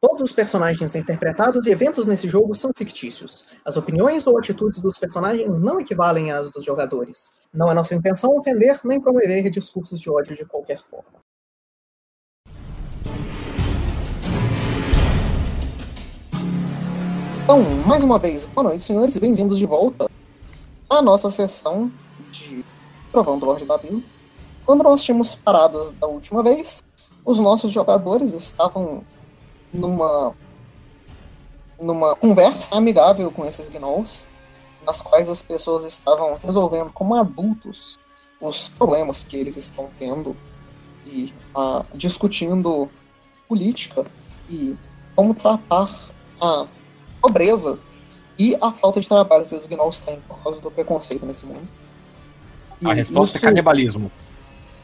Todos os personagens interpretados e eventos nesse jogo são fictícios. As opiniões ou atitudes dos personagens não equivalem às dos jogadores. Não é nossa intenção ofender nem promover discursos de ódio de qualquer forma. Então, mais uma vez, boa noite, senhores, e bem-vindos de volta à nossa sessão de Trovão do Lorde Babil. Quando nós tínhamos parados da última vez, os nossos jogadores estavam numa numa conversa amigável com esses gnolls, nas quais as pessoas estavam resolvendo como adultos os problemas que eles estão tendo e uh, discutindo política e como tratar a pobreza e a falta de trabalho que os gnolls têm por causa do preconceito nesse mundo. E a resposta é isso, é canibalismo.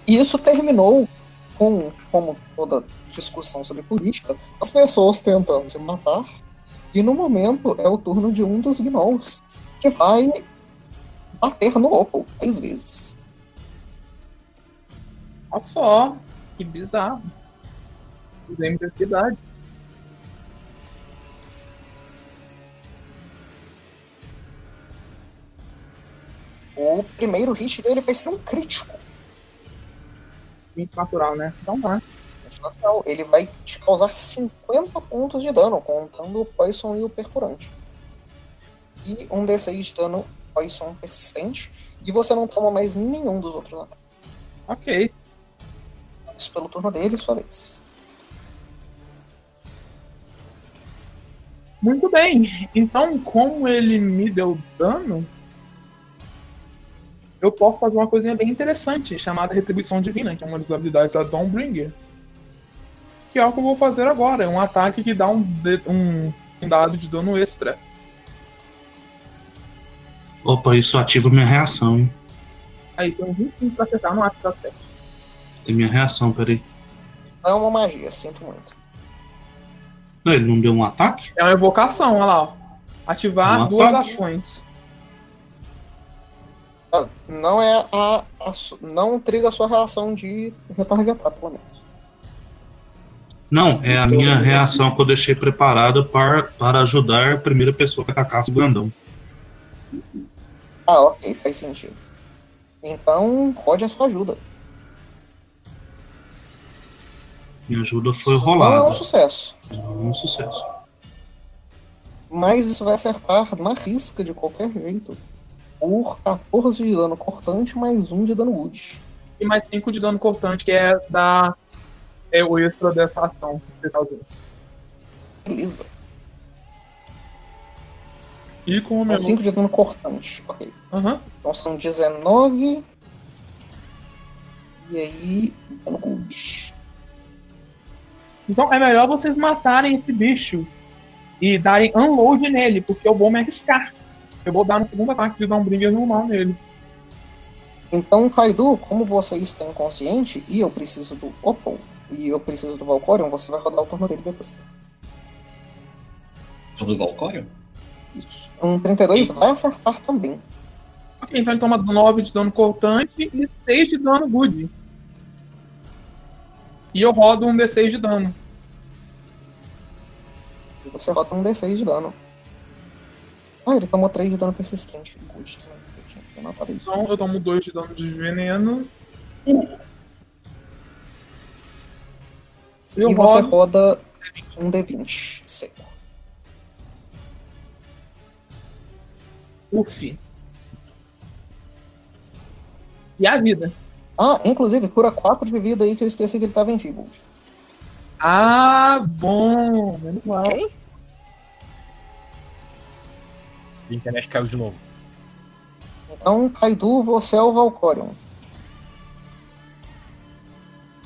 E isso terminou com, como toda discussão sobre política, as pessoas tentando se matar. E no momento é o turno de um dos gnolls que vai bater no Opal três vezes. Olha só, que bizarro. Fizemos cidade. O primeiro hit dele vai ser um crítico. 20 natural, né? Então tá. Natural. Ele vai te causar 50 pontos de dano, contando o Poison e o Perfurante. E um D6 de dano Poison persistente. E você não toma mais nenhum dos outros ataques. Ok. Isso pelo turno dele, sua vez. Muito bem. Então, como ele me deu dano, eu posso fazer uma coisinha bem interessante, chamada Retribuição Divina, que é uma das habilidades da Dawnbringer. Que é o que eu vou fazer agora. É um ataque que dá um, um, um dado de dano extra. Opa, isso ativa minha reação, hein? Aí, tem um 25 pra acertar, não acho que tá certo. Tem minha reação, peraí. Não é uma magia, sinto muito. Não, ele não deu um ataque? É uma evocação, olha lá, ó. Ativar um duas ataque. ações. Não é a, a, não triga a sua reação de retargetar, pelo menos. Não, é a minha reação que eu deixei preparada para, para ajudar a primeira pessoa a atacar o grandão. Ah, ok, faz sentido. Então, rode a sua ajuda. Minha ajuda foi rolada. Não é um sucesso. Não é um sucesso. Mas isso vai acertar na risca de qualquer jeito por 14 de dano cortante, mais 1 de dano wood. E mais 5 de dano cortante, que é da. É o extra dessa ação tá. Beleza. E com o meu. 5 de dano cortante, ok. Uhum. Então são 19. E aí, dano wood. Então é melhor vocês matarem esse bicho e darem unload nele, porque o bom é arriscar. Eu vou dar no segundo ataque de dar um bringer normal nele. Então, Kaido, como você está inconsciente e eu preciso do Opal e eu preciso do Valcorion, você vai rodar o turno dele depois. Do Valcorion? Isso. Um 32 vai acertar também. Ok, então ele toma 9 de dano cortante e 6 de dano good. E eu rodo um D6 de dano. E você roda um D6 de dano. Ah, ele tomou 3 de dano persistente. Good também. Eu Então eu tomo 2 de dano de veneno. Eu e você roda um D20 seco. Uf. E a vida? Ah, inclusive, cura 4 de vida aí que eu esqueci que ele tava em Feeble. Ah, bom. Menos mal. Okay. A internet caiu de novo. Então, Kaidu, você é o Valcorion.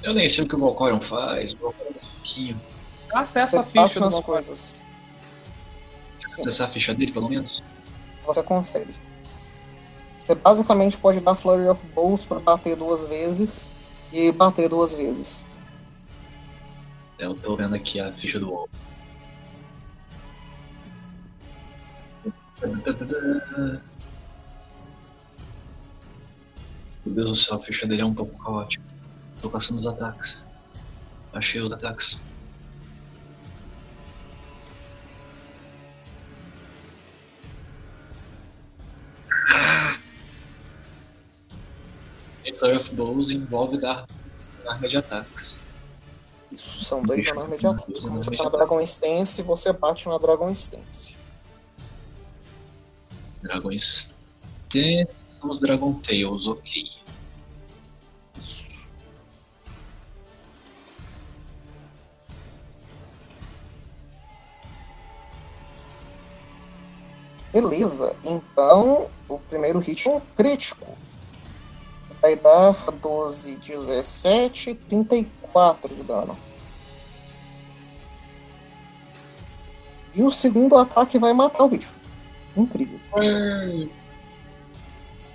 Eu nem sei o que o Valcorion faz. O Valcorion é pouquinho. Acessa a ficha das coisas. Acessar a ficha dele, pelo menos? Você consegue. Você basicamente pode dar Flurry of Blows para bater duas vezes e bater duas vezes. Eu tô vendo aqui a ficha do WoW. Meu Deus do céu, a ficha dele é um pouco caótica. Tô passando os ataques. Achei os ataques. Declare of Bows envolve dar arma de ataques. Isso, são dois armas de ataques. Você tá na Dragon Stance, você bate na Dragon Stance. Dragões. São os Dragon Tails, ok. Isso. Beleza, então o primeiro hit é um crítico. Vai dar 12, 17, 34 de dano. E o segundo ataque vai matar o bicho. Incrível.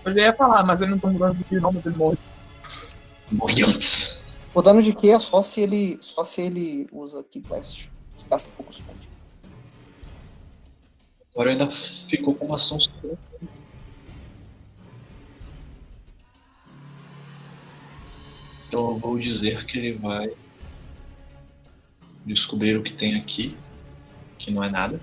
Eu já ia falar, mas ele não tá mudando de nome, ele morre. Morri antes. O dano de Q é só se ele, só se ele usa Key Blast, que gasta Focus Point. Agora ainda ficou com uma ação super. Então eu vou dizer que ele vai descobrir o que tem aqui, que não é nada.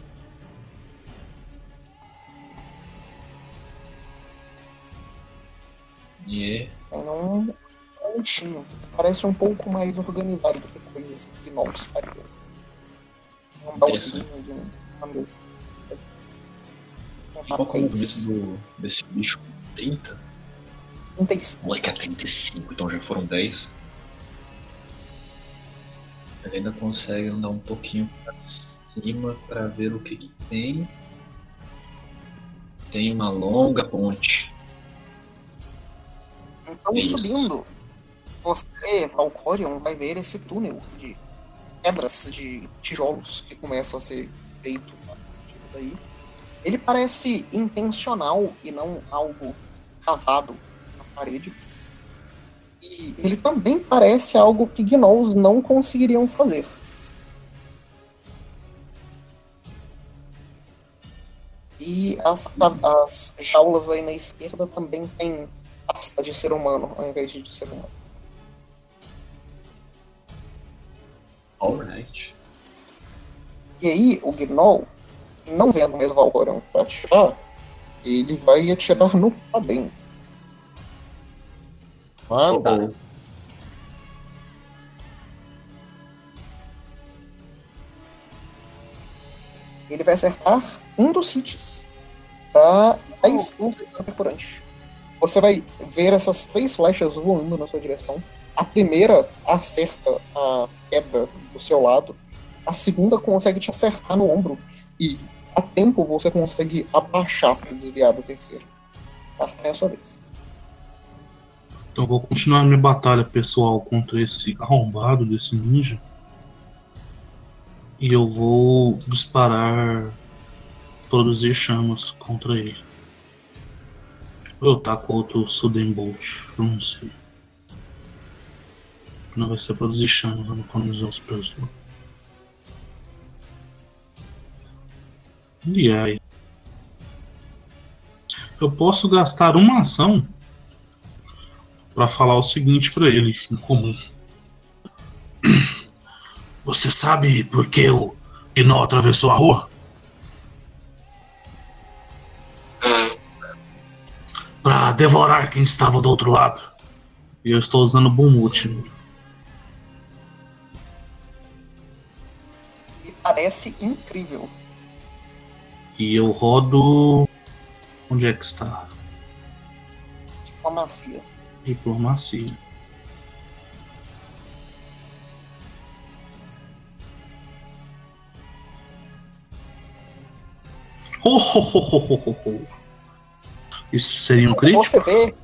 E um pontinho. Parece um pouco mais organizado do que coisas que gnolls fariam. Um baúzinho de uma mesa. Um qual é o do, desse bicho? 30? 35. Moleque, é 35, então já foram 10. Ele ainda consegue andar um pouquinho pra cima pra ver o que, que tem. Tem uma longa ponte. Então, Isso. subindo, você, Valcorion, vai ver esse túnel de pedras, de tijolos que começa a ser feito a partir daí. Ele parece intencional e não algo cavado na parede. E ele também parece algo que gnolls não conseguiriam fazer. E as, as jaulas aí na esquerda também tem pasta de ser humano ao invés de de ser humano. Alright. E aí, o Gnoll, não vendo mesmo o Valgorion pra atirar, ele vai atirar no Padem. Manda. Ele vai acertar um dos hits pra 10 pontos de perfurante. Você vai ver essas três flechas voando na sua direção. A primeira acerta a pedra do seu lado. A segunda consegue te acertar no ombro. E a tempo você consegue abaixar para desviar do terceiro. Até a sua vez. Então vou continuar minha batalha pessoal contra esse arrombado desse ninja. E eu vou disparar produzir chamas contra ele. Eu taco outro Sudden Bolt, não sei. Não vai ser produzir eu não economizar os preços. E aí? Eu posso gastar uma ação para falar o seguinte para ele em comum. Você sabe por que o Gnol atravessou a rua? Devorar quem estava do outro lado. E eu estou usando Bumut. E parece incrível. E eu rodo. Onde é que está? Diplomacia. Diplomacia. Ho, ho, ho, ho, ho, ho. Isso seria um crítico? Você vê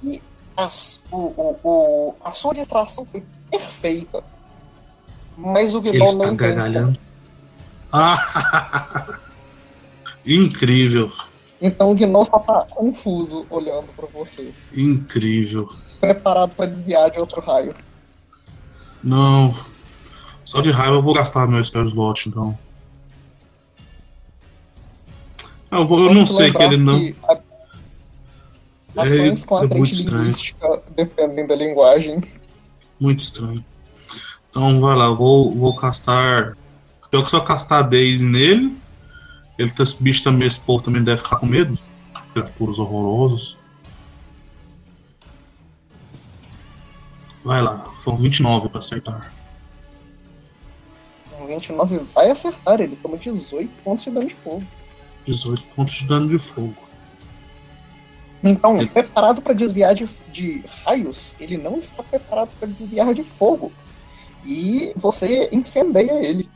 que as- o, o, a sua distração foi perfeita. Mas o está não entende. gargalhando. Ah, incrível, Então o Gnoll só tá confuso olhando pra você. incrível. Preparado pra desviar de outro raio. Não, só de raiva eu vou gastar meu spell slot, então. Eu, vou, eu não sei que ele não. que a- Ações com É, a é frente muito estranho. linguística dependem da linguagem. Muito estranho. Então vai lá, eu vou, vou castar. Eu que só castar a Daisy nele. Ele, tá- esse bicho também, esse povo também deve ficar com medo. Criaturas horrorosos. Vai lá, foram 29 pra acertar. Um 29 vai acertar, ele toma 18 pontos de dano de fogo. 18 pontos de dano de fogo. Então, Ele- preparado para desviar de, de raios, ele não está preparado para desviar de fogo. E você incendeia ele.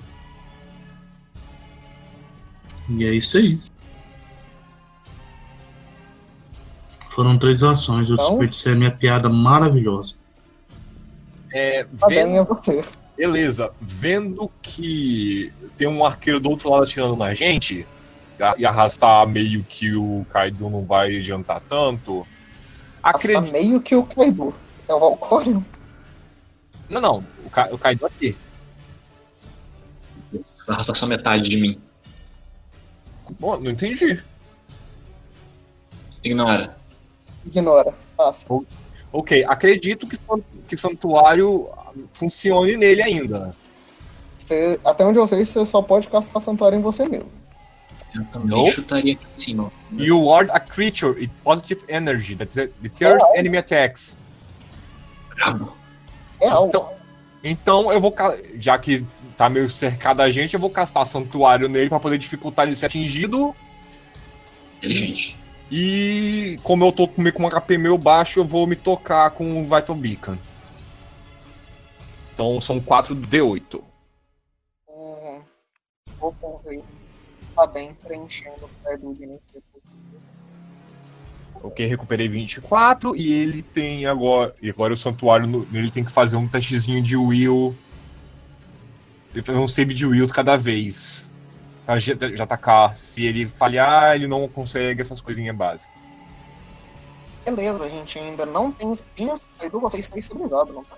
E é isso aí. Foram três ações. Eu Então- desperdicei a minha piada maravilhosa. É, Tá bem, vendo, é você. beleza, vendo que tem um arqueiro do outro lado atirando na gente, e arrastar meio que o Kaido não vai adiantar tanto. Acredito. meio que o Kaido. É o Valcorion. Não, não, o, Ka... o Kaido aqui. Arrasta só metade de mim. Bom, não entendi. Ignora. Ignora. Passa. Ok, acredito que, que santuário funcione nele ainda. Você, até onde eu sei, você só pode castar santuário em você mesmo. Eu também Não. chutaria aqui em cima. You ward a creature with positive energy that deters enemy attacks. Brabo. É. Então- Então eu vou. Já que tá meio cercado a gente, eu vou castar santuário nele pra poder dificultar ele ser atingido. Inteligente. E como eu tô com meio com um HP meio baixo, eu vou me tocar com o Vital Beacon. Então são 4 D8. Hum, vou conver. Tá bem preenchendo o. Ok, recuperei 24 e ele tem agora. E agora o santuário ele tem que fazer um testezinho de will. Tem que fazer um save de will cada vez. Pra já, já atacar. Se ele falhar, ele não consegue essas coisinhas básicas. Beleza, a gente ainda não tem espinhos. Kaido, você está estabilizado, não tá?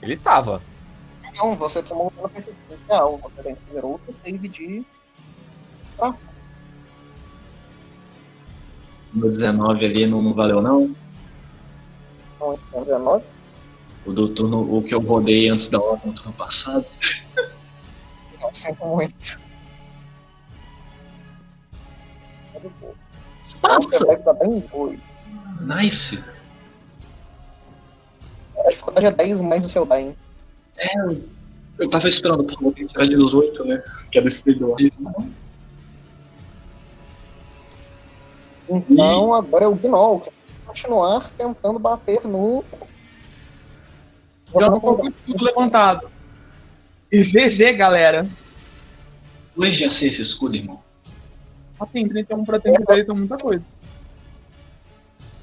Ele tava. Então, você tomou um dano persistente real. Você tem que fazer outro save de. Tração. No 19 ali não, não valeu, não. É 19. O do turno, o que eu rodei antes da hora no turno passado. Não, sinto muito. Você vai dar bem doido. Nice. A dificuldade é 10 mais o seu daim. Eu tava esperando, por favor, que tirar de 18, né? Que é do estilo. Então, agora é o Gnoll, que continuar tentando bater no. Já tô com o escudo levantado. E GG, galera. Dois já sei esse escudo, irmão. Assim, 31 pra 33 é muita coisa.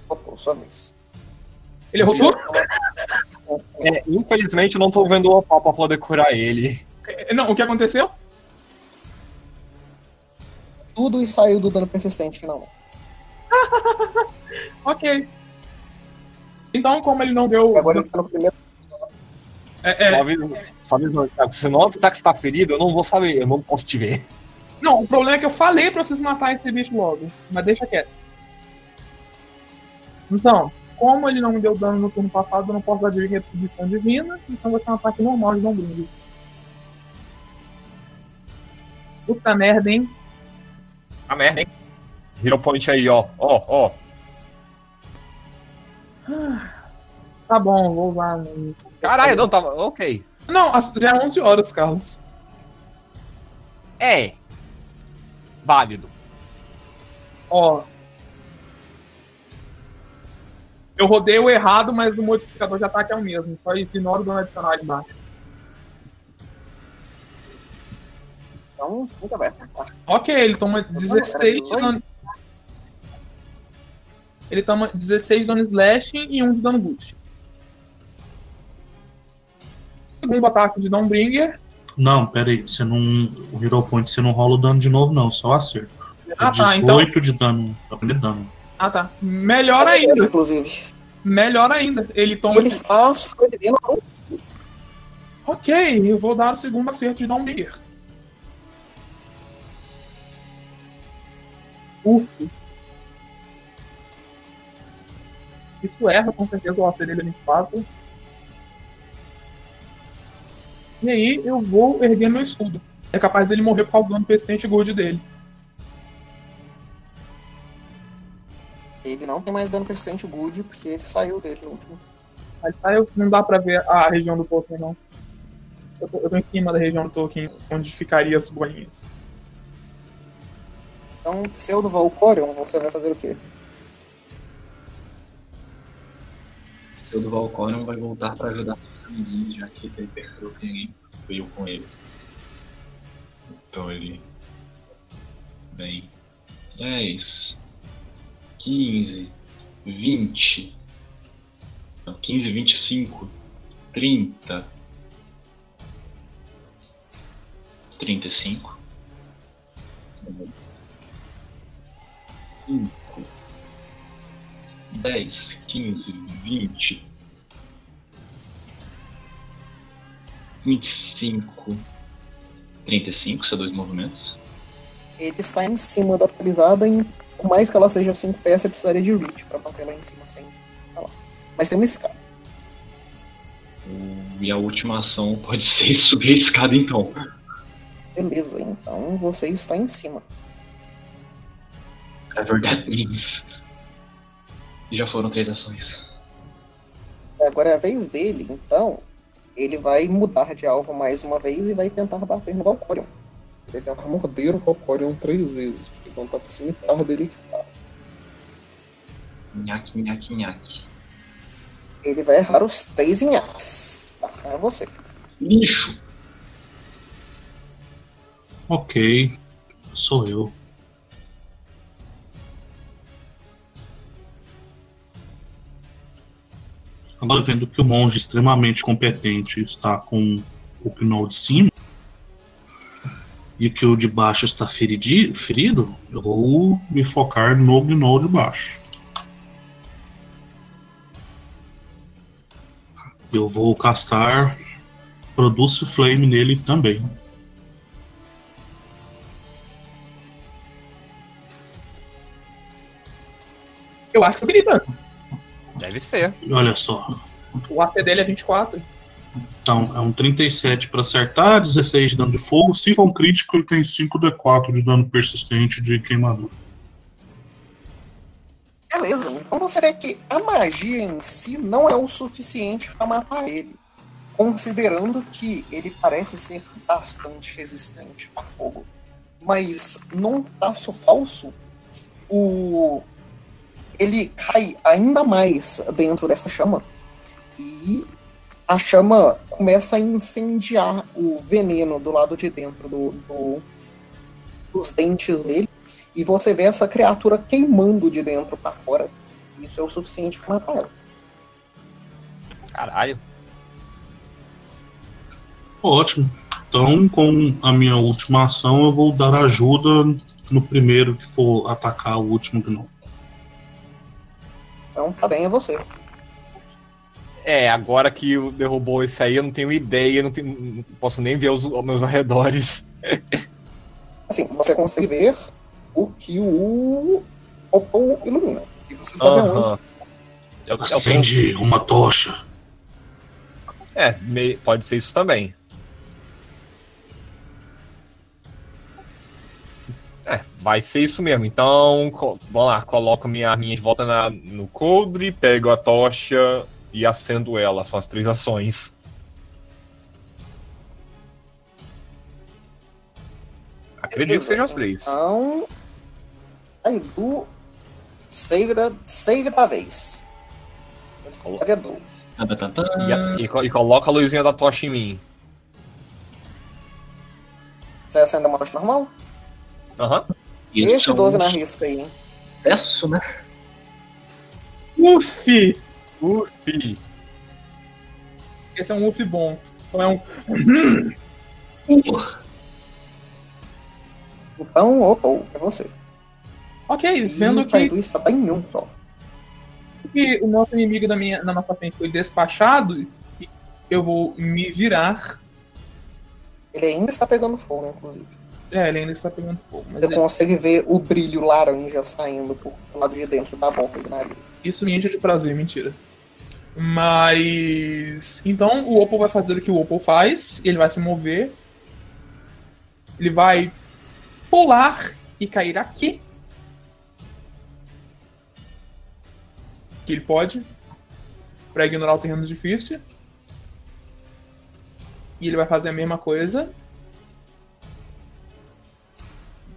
Opa, sua vez. Ele errou tudo? É, infelizmente eu não tô vendo o opal pra poder curar ele. É, Não, o que aconteceu? Tudo e saiu do dano persistente finalmente. Ok. Então, como ele não deu. Agora ele tá no primeiro. É, é, Só avisando, só avisando, se não avisar que você tá ferido, eu não vou saber, eu não posso te ver. Não, o problema é que eu falei pra vocês matarem esse bicho logo. Mas deixa quieto. Então, como ele não me deu dano no turno passado, eu não posso dar de retribuição divina, então vai ser um ataque normal de não brinco. Puta merda, hein? A merda, hein? Hero Point aí, ó. Ó, ó. Tá bom, vou no- Caralho, não, tava. Ok. Não, as- já é 11 horas, Carlos. É. Válido. Ó. Eu rodei o errado, mas o modificador de ataque é o mesmo. Só ignora o dano adicional ali embaixo. Então, nunca vai acertar. Ok, ele toma 16 de dano. Ele toma 16 de dano slashing e 1 de dano boost. Segundo ataque de Dawnbringer. Não, pera aí. Você não. O Hero Point você não rola o dano de novo, não. Só acerto. É Ah, tá, então. 18 de dano. Primeiro dano. Ah, tá. Melhor ainda. Inclusive. Melhor ainda. Ele toma. Ele está Ok, eu vou dar o segundo acerto de Dawnbringer. Uf. Isso erra, com certeza, o acerto dele é 24. E aí eu vou erguer meu escudo. É capaz dele morrer por causa do dano persistente good dele. Ele não tem mais dano persistente good, porque ele saiu dele no último. Mas tá, eu- não dá pra ver a região do Tolkien, não. Eu tô, eu tô em cima da região do Tolkien, onde ficaria as bolinhas. Então, pseudo Valcorion, você vai fazer o quê? Seu do Valcorion vai voltar pra ajudar os meninos, já que ele percebeu que ninguém veio com ele. Então ele. Bem. 10, 15, 20. Não, 15, 25, 30. 35. 5. 10, 15, 20, 25, 35, são dois movimentos. Ele está em cima da pisada, e por mais que ela seja 5 pés, você precisaria de reach pra manter ela em cima sem escalar. Mas tem uma escada. E a última ação pode ser subir a escada então. Beleza, então você está em cima. Whatever that means. E já foram três ações. Agora é a vez dele, então ele vai mudar de alvo mais uma vez e vai tentar bater no Valcorion. Ele vai tentar morder o Valcorion três vezes, porque não tá com o cimitarra dele equipado. Nhaque, nhaque, nhaque. Ele vai errar os três nhaques. Tá, é você. Lixo! Ok, sou eu. Agora vendo que o monge extremamente competente está com o Gnoll de cima e que o de baixo está feridi- ferido, eu vou me focar no Gnoll de baixo. Eu vou castar Produce Flame nele também. Eu acho que habilita. Deve ser. Olha só, O AC dele é 24. Então, é um 37 para acertar, 16 de dano de fogo. Se for um crítico, ele tem 5d4 de dano persistente de queimadura. Beleza, então você vê que a magia em si não é o suficiente para matar ele. Considerando que ele parece ser bastante resistente a fogo. Mas num passo falso, o ele cai ainda mais dentro dessa chama. E a chama começa a incendiar o veneno do lado de dentro do, do- dos dentes dele. E você vê essa criatura queimando de dentro para fora. Isso é o suficiente para matar ela. Caralho. Ótimo. Então, com a minha última ação, eu vou dar ajuda no primeiro que for atacar o último gnomo. Então, tá bem, é você. É, agora que derrubou esse aí, eu não tenho ideia, não, tenho, não posso nem ver os, os meus arredores. Assim, você consegue ver o que o Opal ilumina. E você sabe aonde. Eu, eu Acende uma tocha. É, pode ser isso também. Vai ser isso mesmo. Então, vamos lá, coloco minha arminha de volta na- no coldre, pego a tocha e acendo ela. São as três ações. Acredito que sejam as três. Então. Aí, do. Save da, save da vez. Colo- Save a 12. Tá, tá, tá. E, a- e e coloca a luzinha da tocha em mim. Você acende a morte normal? Aham. Isso Esse é um 12 na risca aí, hein? sucesso, né? Ufi! Ufi. Esse é um Ufi bom. Então é um. Uh, Então, Opal, é você. Ok, E vendo o que, Kaidu está bem em um só. que o nosso inimigo da minha, na nossa frente foi despachado, eu vou me virar. Ele ainda está pegando fogo, inclusive. É, ele ainda está pegando fogo. Mas Você ele- consegue ver o brilho laranja saindo por do lado de dentro da boca do nariz. isso me enche de prazer, mentira. Mas. Então o Opal vai fazer o que o Opal faz, ele vai se mover. Ele vai pular e cair aqui. Que ele pode. pra ignorar o terreno difícil. E ele vai fazer a mesma coisa.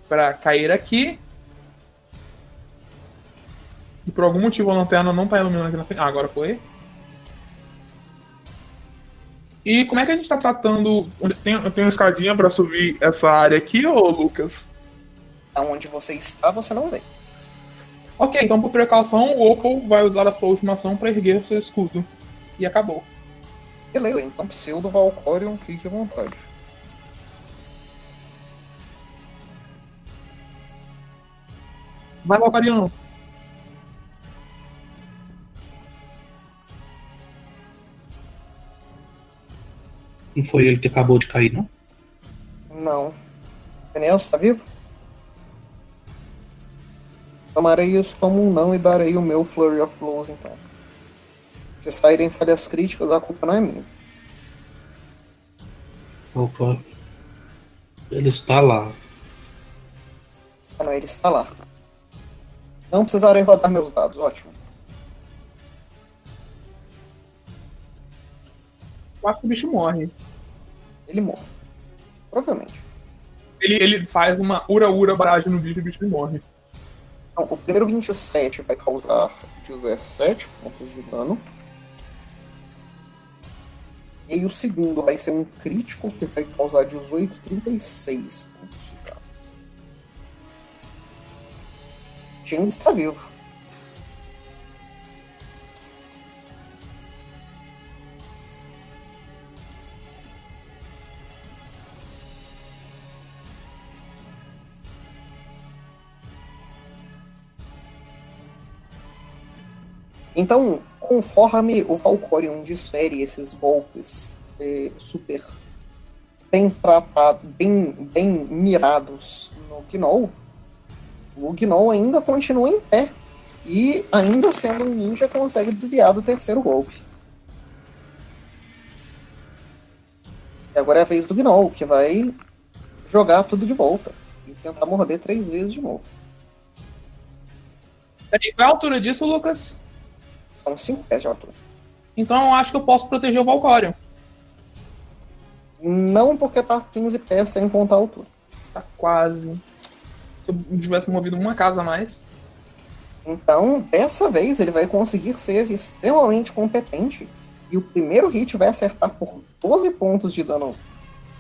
Pra cair aqui. E por algum motivo a lanterna não tá iluminando aqui na frente. Ah, agora foi. E como é que a gente tá tratando. Tem, eu tenho uma escadinha pra subir essa área aqui, ô Lucas? Aonde você está, você não vê. Ok, então por precaução, o Opal vai usar a sua última ação pra erguer o seu escudo. E acabou. Beleza, então pseudo Valcorion, fique à vontade. Vai, Valcariano. Não foi ele que acabou de cair, não? Não. Daniel, você tá vivo? Tomarei isso como um não e darei o meu Flurry of Blows, então. Se saírem falhas críticas, a culpa não é minha. Opa. Ele está lá. Ah, não, ele está lá. Não precisarei rodar meus dados, ótimo. Eu acho que o bicho morre. Ele morre. Provavelmente. Ele, ele faz uma ura-ura barragem no bicho e o bicho morre. Então, o primeiro 27 vai causar 17 pontos de dano. E aí o segundo vai ser um crítico que vai causar 18, 36 pontos James está vivo. Então, conforme o Valcorion desfere esses golpes eh, super bem tratados, bem, bem mirados no Gnoll, o Gnoll ainda continua em pé. E ainda sendo um ninja, consegue desviar do terceiro golpe. E agora é a vez do Gnoll, que vai jogar tudo de volta. E tentar morder três vezes de novo. Peraí, qual é a altura disso, Lucas? São 5 pés de altura. Então eu acho que eu posso proteger o Valcorion. Não porque tá 15 pés sem contar a altura. Tá quase. Se eu tivesse movido uma casa a mais. Então, dessa vez, ele vai conseguir ser extremamente competente. E o primeiro hit vai acertar por 12 pontos de dano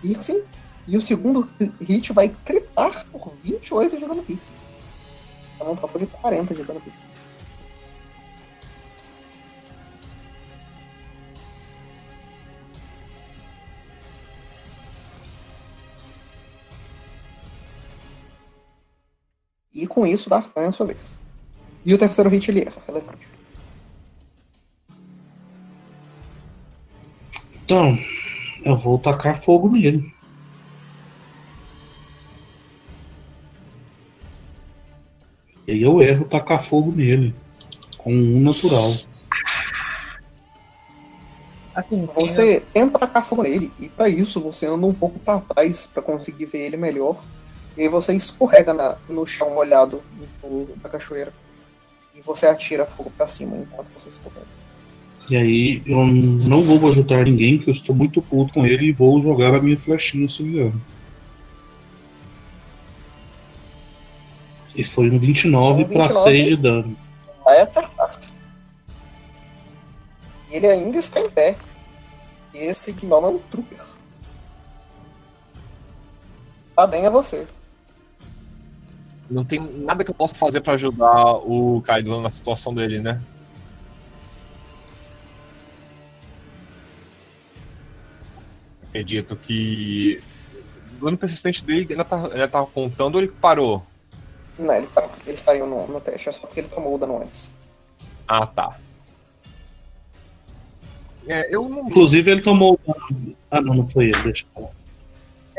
piercing. E o segundo hit vai critar por 28 de dano piercing. Então, um total de 40 de dano piercing. E com isso, Dartan é a sua vez. E o terceiro hit ele erra, relevante. Então, eu vou tacar fogo nele. E aí eu erro tacar fogo nele. Com um natural. Assim, Você tenta tacar fogo nele, e para isso você anda um pouco para trás para conseguir ver ele melhor. E aí você escorrega na- no chão molhado do- da cachoeira. E você atira fogo para cima enquanto você escorrega. E aí eu não vou ajudar ninguém, porque eu estou muito puto com ele e vou jogar a minha flechinha subiando. E foi um 29 Um para 29. 6 de dano. Vai acertar. E ele ainda está em pé. E esse gnomo é um trooper. Adem é você. Não tem nada que eu possa fazer pra ajudar o Kaido na situação dele, né? Acredito que. O dano persistente dele ainda tá, ainda tá contando ou ele parou? Não, ele, parou. ele saiu no, no teste, é só porque ele tomou o dano antes. Ah, tá. É, eu não. Inclusive ele tomou. Ah, não, não foi ele, deixa eu falar.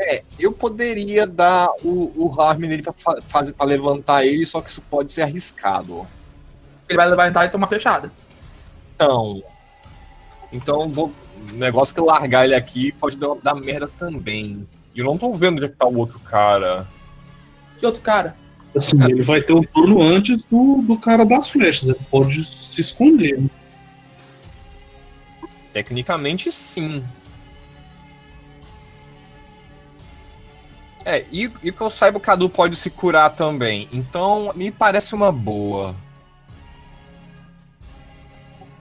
É, eu poderia dar o, o harm nele pra, fa- fazer, pra levantar ele, só que isso pode ser arriscado. ele vai levantar e tomar fechada. Então. Então eu vou. O negócio que largar ele aqui pode dar, dar merda também. E eu não tô vendo onde é que tá o outro cara. Que outro cara? Assim, ele vai ter um turno antes do, do cara das flechas. Ele pode se esconder. né? Tecnicamente, sim. É, e, e que eu saiba, o Cadu pode se curar também. Então, me parece uma boa.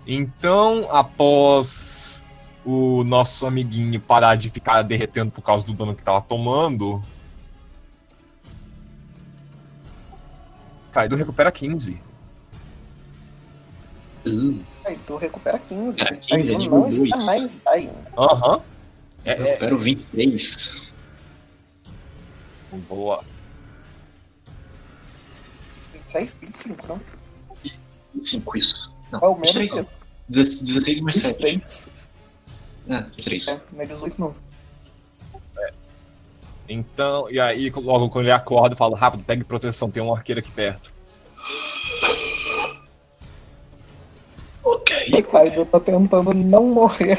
Então, após o nosso amiguinho parar de ficar derretendo por causa do dano que tava tomando. Kaido recupera 15. Hum, tu recupera 15. Cara, Aí 15 é tu nível não está mais aí. Aham. eu É, é, quero 23. Boa. 26, 25, não? 25, isso. Não, É o mesmo 23. que 16 mais 7. 23. É, 23. É, não é 18 não. Então, e aí, logo quando ele acorda, fala: rápido, pegue proteção, tem um arqueiro aqui perto. E Kaido tá tentando não morrer.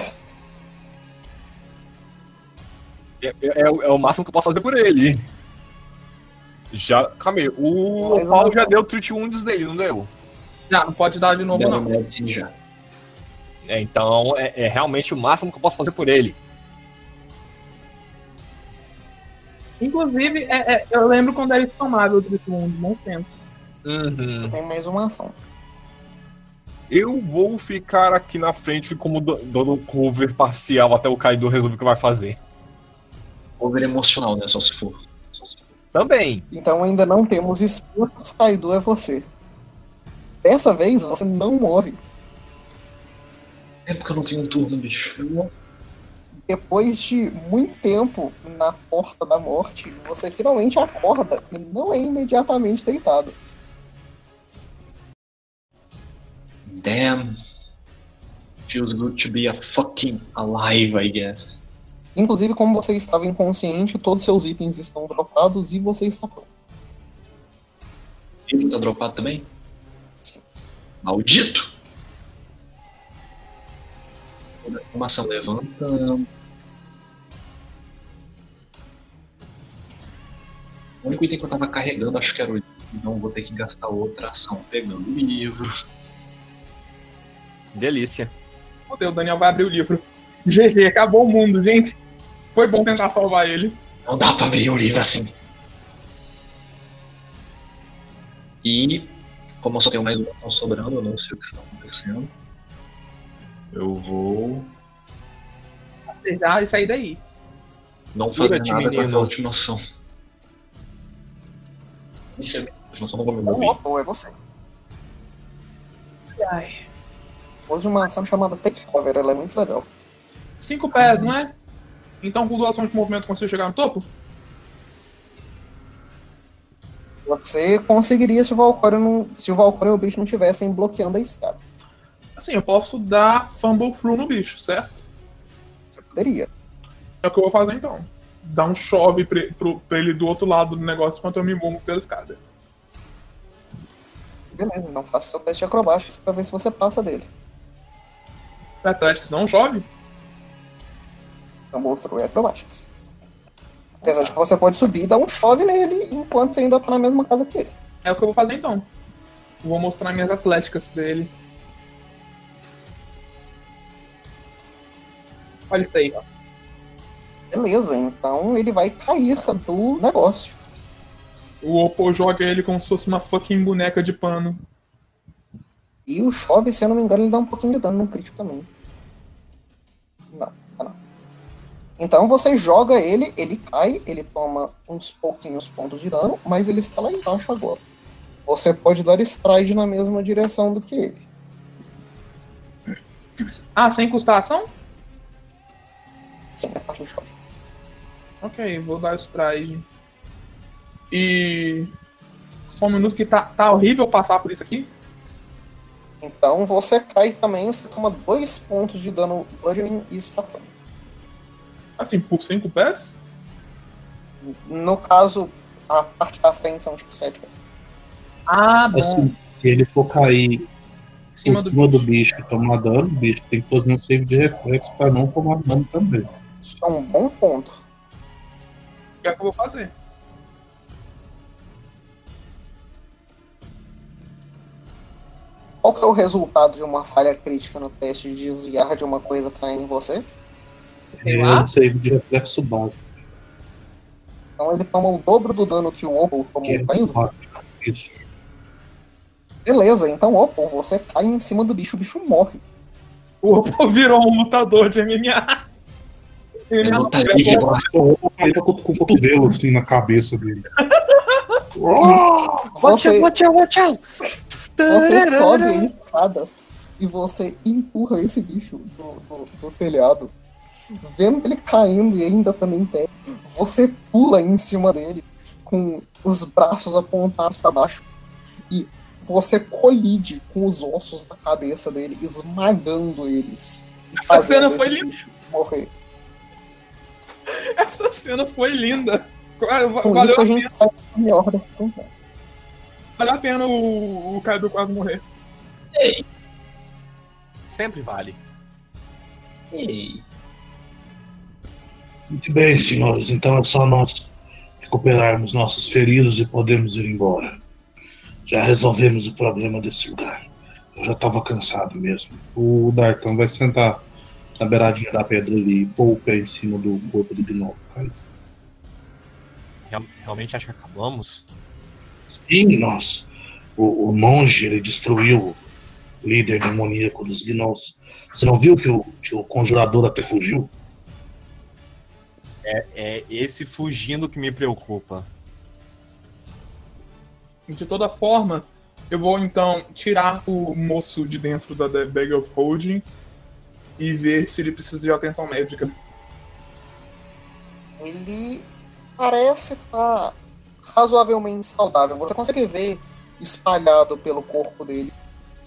É, é- é o- é o máximo que eu posso fazer por ele. Já. Calma aí, o Mas Paulo não- já deu treat wounds dele, não deu? Já, não pode dar de novo, não. Medicine já. É, então é, é realmente o máximo que eu posso fazer por ele. Inclusive, é- é, eu lembro quando era tomável o Drift Mundo, bons tempos. Uhum. Tem mais uma ação. Eu vou ficar aqui na frente como do- dando cover parcial até o Kaido resolver o que vai fazer. Over emocional, né? Só se for. Também. Então ainda não temos escutas, Kaido é você. Dessa vez você não morre. É porque eu não tenho turno, bicho. Depois de muito tempo na porta da morte, você finalmente acorda e não é imediatamente deitado. Damn. Feels good to be a fucking alive, I guess. Inclusive, como você estava inconsciente, todos seus itens estão dropados e você está pronto. Ele tá dropado também? Sim. Maldito! Uma ação levantando. O único item que eu tava carregando, acho que era o livro, então vou ter que gastar outra ação pegando o livro. Delícia. Fudeu, o Daniel vai abrir o livro. GG, acabou o mundo, gente. Foi bom tentar salvar ele. Não dá pra abrir o livro assim. E, como eu só tenho mais uma ação sobrando, eu não sei o que está acontecendo. Eu vou Já e sair daí. não fazer Cura-te, nada com essa última ação. Nem sei o que é a última ação, não vou me mover. É você. Ai. Use uma ação chamada Take Cover, ela é muito legal. Cinco pés, não é? Então, com duas ações de movimento, consigo chegar no topo? Você conseguiria se o Valkyrie não, se o Valkyrie e o bicho não estivessem bloqueando a escada. Assim, eu posso dar Fumble Through no bicho, certo? Você poderia. É o que eu vou fazer então. Dar um chove pra, pro- pra ele do outro lado do negócio enquanto eu me movo pela escada. Beleza, então faça seu teste de acrobáticas pra ver se você passa dele. Atléticos não chove? Throw é acrobáticas. Apesar de que você pode subir e dar um chove nele enquanto você ainda tá na mesma casa que ele. É o que eu vou fazer então. Vou mostrar minhas atléticas pra ele. Olha isso aí, ó. Beleza, então ele vai cair do negócio. O Oppo joga ele como se fosse uma fucking boneca de pano. E o chove, se eu não me engano, ele dá um pouquinho de dano no crítico também. Não. Então você joga ele, ele cai, ele toma uns pouquinhos pontos de dano, mas ele está lá embaixo agora. Você pode dar stride na mesma direção do que ele. Ah, sem custar ação? Sim, a parte do chove. Ok, vou dar stride. E. Só um minuto que tá, tá horrível passar por isso aqui. Então você cai também, você toma dois pontos de dano bludgeoning e está pronto. Assim, por cinco pés? No caso, a parte da frente são tipo sete pés. Ah, bom. Assim, se ele for cair em cima do cima do bicho e tomar dano, o bicho tem que fazer um save de reflexo pra não tomar dano também. Isso é um bom ponto. O que é que eu vou fazer? Qual que é o resultado de uma falha crítica no teste de desviar de uma coisa caindo em você? Sei É lá. um save de reflexo básico. Então ele toma o dobro do dano que o Opal tomou é caindo. básico. Isso. Beleza, então Opal, você cai em cima do bicho, o bicho morre. O Opal virou um lutador de MMA. Lutaria é. Só o cair com com o cotovelo assim na cabeça dele. Você, watch out, watch out! você sobe a escada e você empurra esse bicho do, do, do telhado. Vendo ele caindo e ainda também em pé, você pula em cima dele com os braços apontados para baixo e você colide com os ossos da cabeça dele, esmagando eles. Essa cena foi linda. morrer. Essa cena foi linda. Com Valeu isso a a pena, gente sai da minha ordem de combate. valeu a pena o, o Kaido quase morrer. Ei, Sempre vale. ei. Muito bem, senhores. Então é só nós recuperarmos nossos feridos e podemos ir embora. Já resolvemos o problema desse lugar. Eu já estava cansado mesmo. O Darkão vai sentar na beiradinha da pedra ali e pôr o pé em cima do corpo do Gnomo. Cara. Real- realmente acho que acabamos? E nós, o, o monge, ele destruiu o líder demoníaco dos Gnomos. Você não viu que o, que o conjurador até fugiu? É esse fugindo que me preocupa. De toda forma, eu vou então tirar o moço de dentro da The Bag of Holding e ver se ele precisa de atenção médica. ele parece estar razoavelmente saudável. Você consegue ver espalhado pelo corpo dele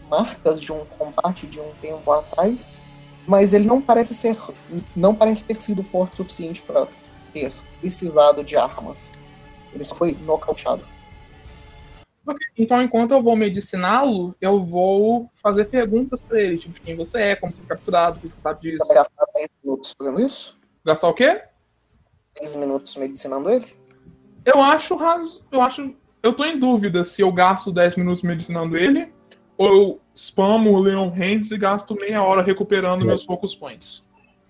marcas de um combate de um tempo atrás, mas ele não parece ser, não parece ter sido forte o suficiente para ter precisado de armas. Ele só foi nocauteado. Ok, Então, enquanto eu vou mediciná-lo, eu vou fazer perguntas pra ele, tipo, quem você é, como você foi capturado, o que você sabe Você disso. vai gastar 10 minutos fazendo isso? Gastar o quê? 10 minutos medicinando ele? Eu acho. Eu acho. Eu tô em dúvida se eu gasto 10 minutos medicinando ele, ou eu spamo o Leon Hands e gasto meia hora recuperando meus focus points.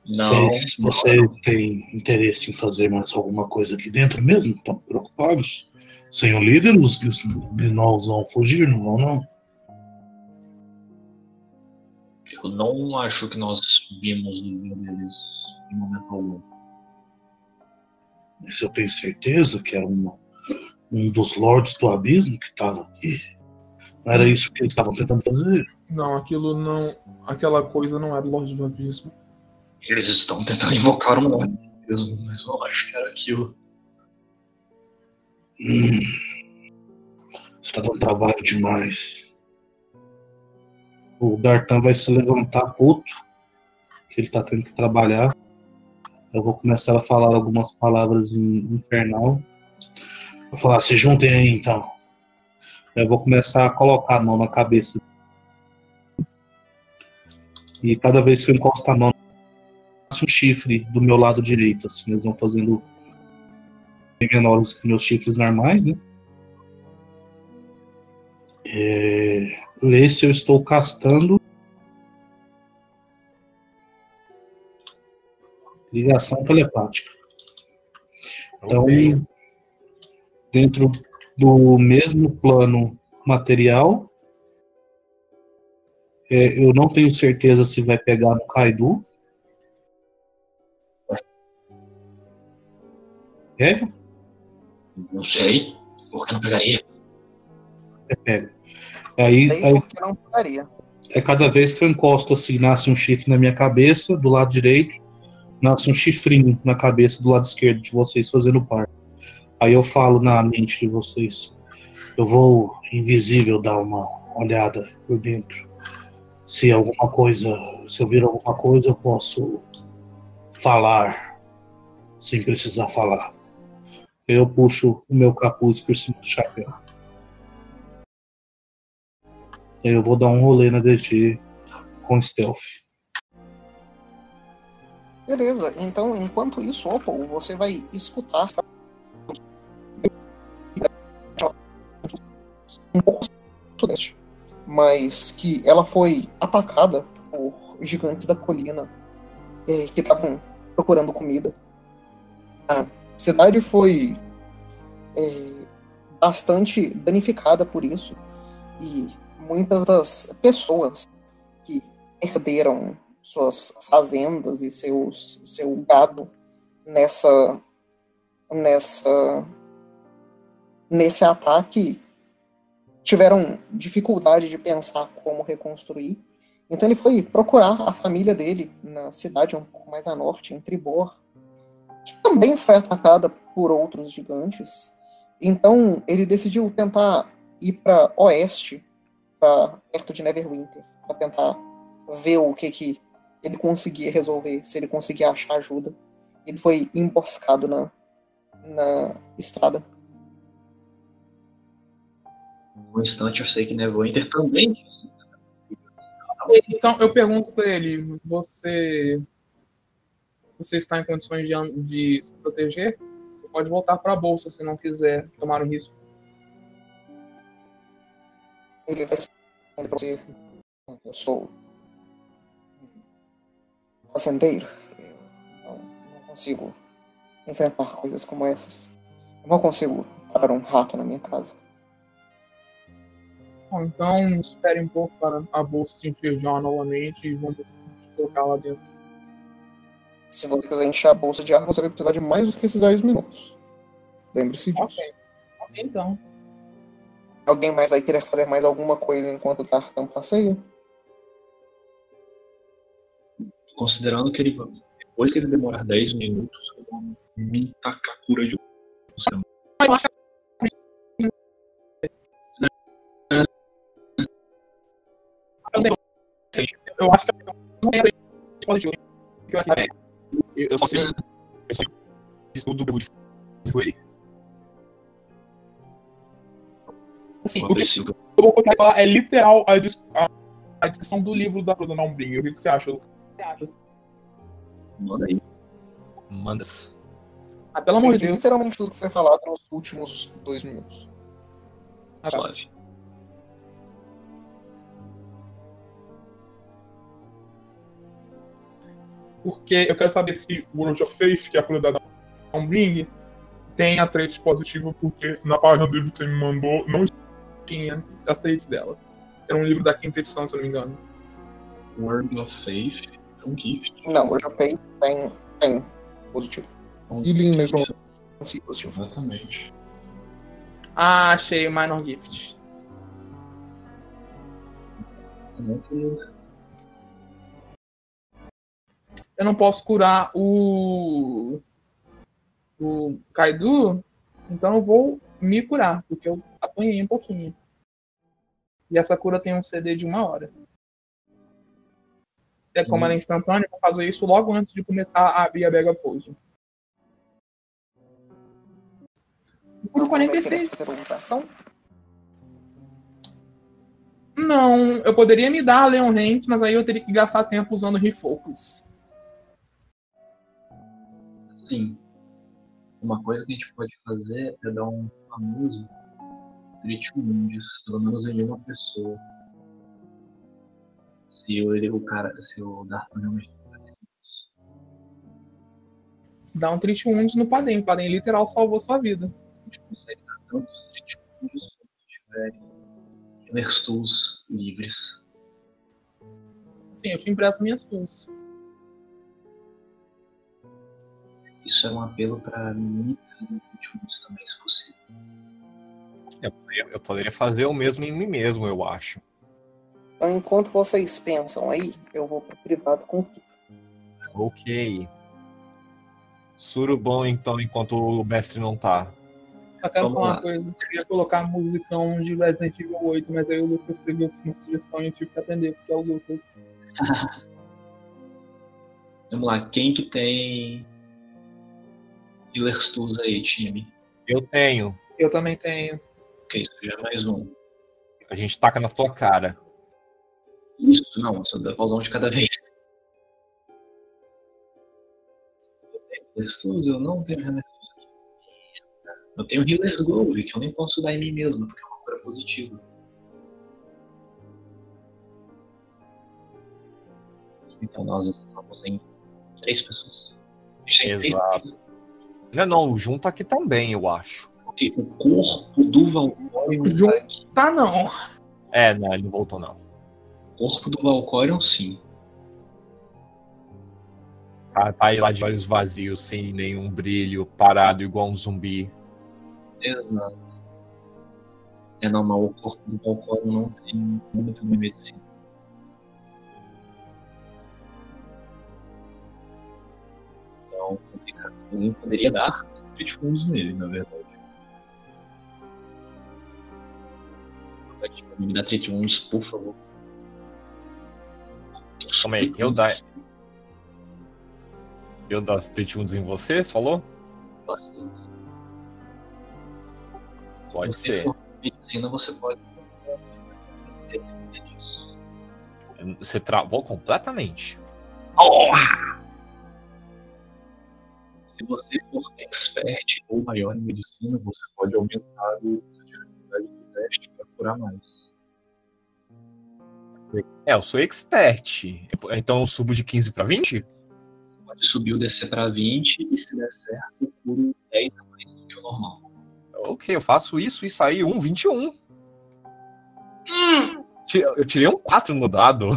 Não. Vocês, vocês têm interesse em fazer mais alguma coisa aqui dentro mesmo? Estão preocupados? Sem o líder, os, os gnolls vão fugir, não vão não? Eu não acho que nós vimos o líder deles em momento algum. Isso eu tenho certeza que era uma, um dos lords do abismo que estava aqui. Não era isso que eles estavam tentando fazer? Não, aquilo não. Aquela coisa não é do Lorde do Abismo. Eles estão tentando invocar um nome mesmo, mas eu não acho que era aquilo. Hum, está dando trabalho demais. O Dartan vai se levantar puto, que ele está tendo que trabalhar. Eu vou começar a falar algumas palavras em infernal. Vou falar, se juntem aí então. Eu vou começar a colocar a mão na cabeça. E cada vez que eu encosto a mão, nasce um chifre do meu lado direito. Assim, eles vão fazendo bem menores que meus chifres normais, né? É, nesse eu estou castando ligação telepática. Então, Ok. dentro do mesmo plano material, é, eu não tenho certeza se vai pegar no Kaidu. É, Não sei. Por que não pegaria? é pega. Aí, Sei aí porque não faria. é cada vez que eu encosto assim, nasce um chifre na minha cabeça, do lado direito, nasce um chifrinho na cabeça do lado esquerdo de vocês fazendo par. Aí eu falo na mente de vocês. Eu vou invisível dar uma olhada por dentro. Se alguma coisa, se eu vir alguma coisa, eu posso falar sem precisar falar. Eu puxo o meu capuz por cima do chapéu. Eu vou dar um rolê na DG com stealth. Beleza, então enquanto isso, Opal, você vai escutar um pouco sudeste. mas que ela foi atacada por gigantes da colina eh, que estavam procurando comida. A cidade foi eh, bastante danificada por isso e muitas das pessoas que perderam suas fazendas e seus seu gado nessa nessa nesse ataque tiveram dificuldade de pensar como reconstruir. Então ele foi procurar a família dele na cidade um pouco mais a norte, em Tribor, que também foi atacada por outros gigantes. Então ele decidiu tentar ir para oeste, para perto de Neverwinter, para tentar ver o que que ele conseguia resolver, se ele conseguia achar ajuda. Ele foi emboscado na, na estrada. Um instante eu sei que Neverwinter também Então eu pergunto para ele, você você está em condições de, de se proteger? Você pode voltar para a bolsa se não quiser tomar o risco. Ele vai responder pra você. Eu sou um fazendeiro. Eu não, não consigo enfrentar coisas como essas. Eu não consigo parar um rato na minha casa. Bom, então espere um pouco para a bolsa se enferjar novamente e vamos colocar lá dentro. Se você quiser encher a bolsa de ar, você vai precisar de mais do que esses 10 minutos. Lembre-se disso. Ok. Ok, então. Alguém mais vai querer fazer mais alguma coisa enquanto o Tartan passeia? Considerando que ele depois que ele demorar 10 minutos, eu vou me tacar a cura de Eu acho que eu acho que não é positivo. Eu, eu só sei. Eu só estudo do com ele. Assim, o que eu vou colocar aqui lá é literal a, dis- a, a descrição do livro da Bruna Umbrinha. O que, que você acha, Lucas? O que você acha? Manda aí. Manda-se. Ah, pelo amor de Deus. literalmente tudo que foi falado nos últimos dois minutos. Ah, tá. Porque eu quero saber se o World of Faith, que é a cura da Umbring, tem a trait positiva, porque na página do livro que você me mandou não tinha as traits dela. Era um livro da quinta edição, se eu não me engano. Word of Faith é um gift. Não, hoje eu fei tem, tem positivo. Um E Lean. Necromancy positivo. Exatamente. Ah, achei o Minor Gift. Muito Eu não posso curar o. O Kaidu, então eu vou me curar, porque eu apanhei um pouquinho. E essa cura tem um CD de uma hora. É como Hum. ela é instantânea, eu vou fazer isso logo antes de começar a abrir a Bega Fold. Por Alguém vai querer 46. fazer alguma ação? Não, eu poderia me dar a Leon Hanks, mas aí eu teria que gastar tempo usando Refocus. Sim. Uma coisa que a gente pode fazer é dar um famoso Treat Wounds, pelo menos em uma pessoa. Se o, ele, o cara, se o fazer isso. Dá um Treat Wounds no Padem. O Padem literal salvou sua vida. A gente consegue dar tantos Treat Wounds quanto tiver Healer Tools livres. Sim, eu te empresto minhas tools. Isso é um apelo para mim também, se possível. Eu, poderia- eu poderia fazer o mesmo em mim mesmo, eu acho. Então, enquanto vocês pensam aí, eu vou pro privado com o Kiko. Ok. Surubom, então, enquanto o mestre não tá. Só quero Vamos falar lá. uma coisa. Eu queria colocar musicão de Resident Evil 8, mas aí o Lucas teve uma sugestão e eu tive que atender, porque é o Lucas. Vamos lá, quem que tem healers tools aí, time? Eu tenho. Eu também tenho. Ok, isso já é mais um. A gente taca na tua cara. Isso, não, só dá pausão de cada vez. Healers eu não tenho healers aqui. Eu tenho healers gold, que eu nem posso dar em mim mesmo, porque é uma cura positiva. Então nós estamos em três pessoas. Exato. Não, não, junto aqui também, eu acho. O corpo do Valcorion Jun- tá aqui. Tá não. É, não, ele não voltou, não. O corpo do Valcorion, sim. Tá, tá aí lá de olhos vazios, sem nenhum brilho, parado igual um zumbi. Exato. É normal, o corpo do Valcorion não tem muito de Alguém poderia dar trifundos nele, na verdade. Me dá trifundos, por favor. Calma aí, eu dar. Eu dar T1 em você, você falou? Paciente. Pode Se ser. Medicina, você pode. Você travou completamente. Se você for expert ou maior em medicina, você pode aumentar a dificuldade do teste para curar mais. É, eu sou expert. Então eu subo de 15 pra 20? Pode subir o DC para 20 e se der certo, eu curo 10 a mais do que o normal. Ok, eu faço isso, isso aí, 1, 21. Ti- Eu tirei um 4 no dado.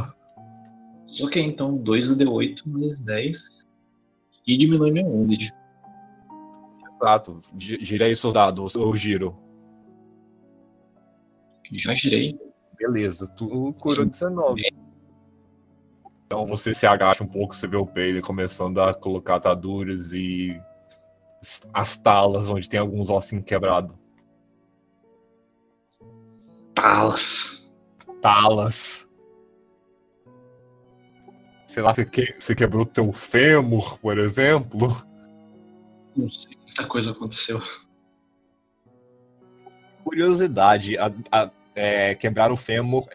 Ok, então 2 do D8 mais 10 e diminui meu wounded. Exato. Gi- Gira aí seus dados, eu giro. Já girei. Beleza, tu curou 19. Então você se agacha um pouco, você vê o Peide começando a colocar ataduras e as talas onde tem alguns ossinhos quebrados. Talas. Talas. Sei lá, você, que- você quebrou teu fêmur, por exemplo. Não sei, muita coisa aconteceu. Curiosidade, a- a- é, quebrar o fêmur,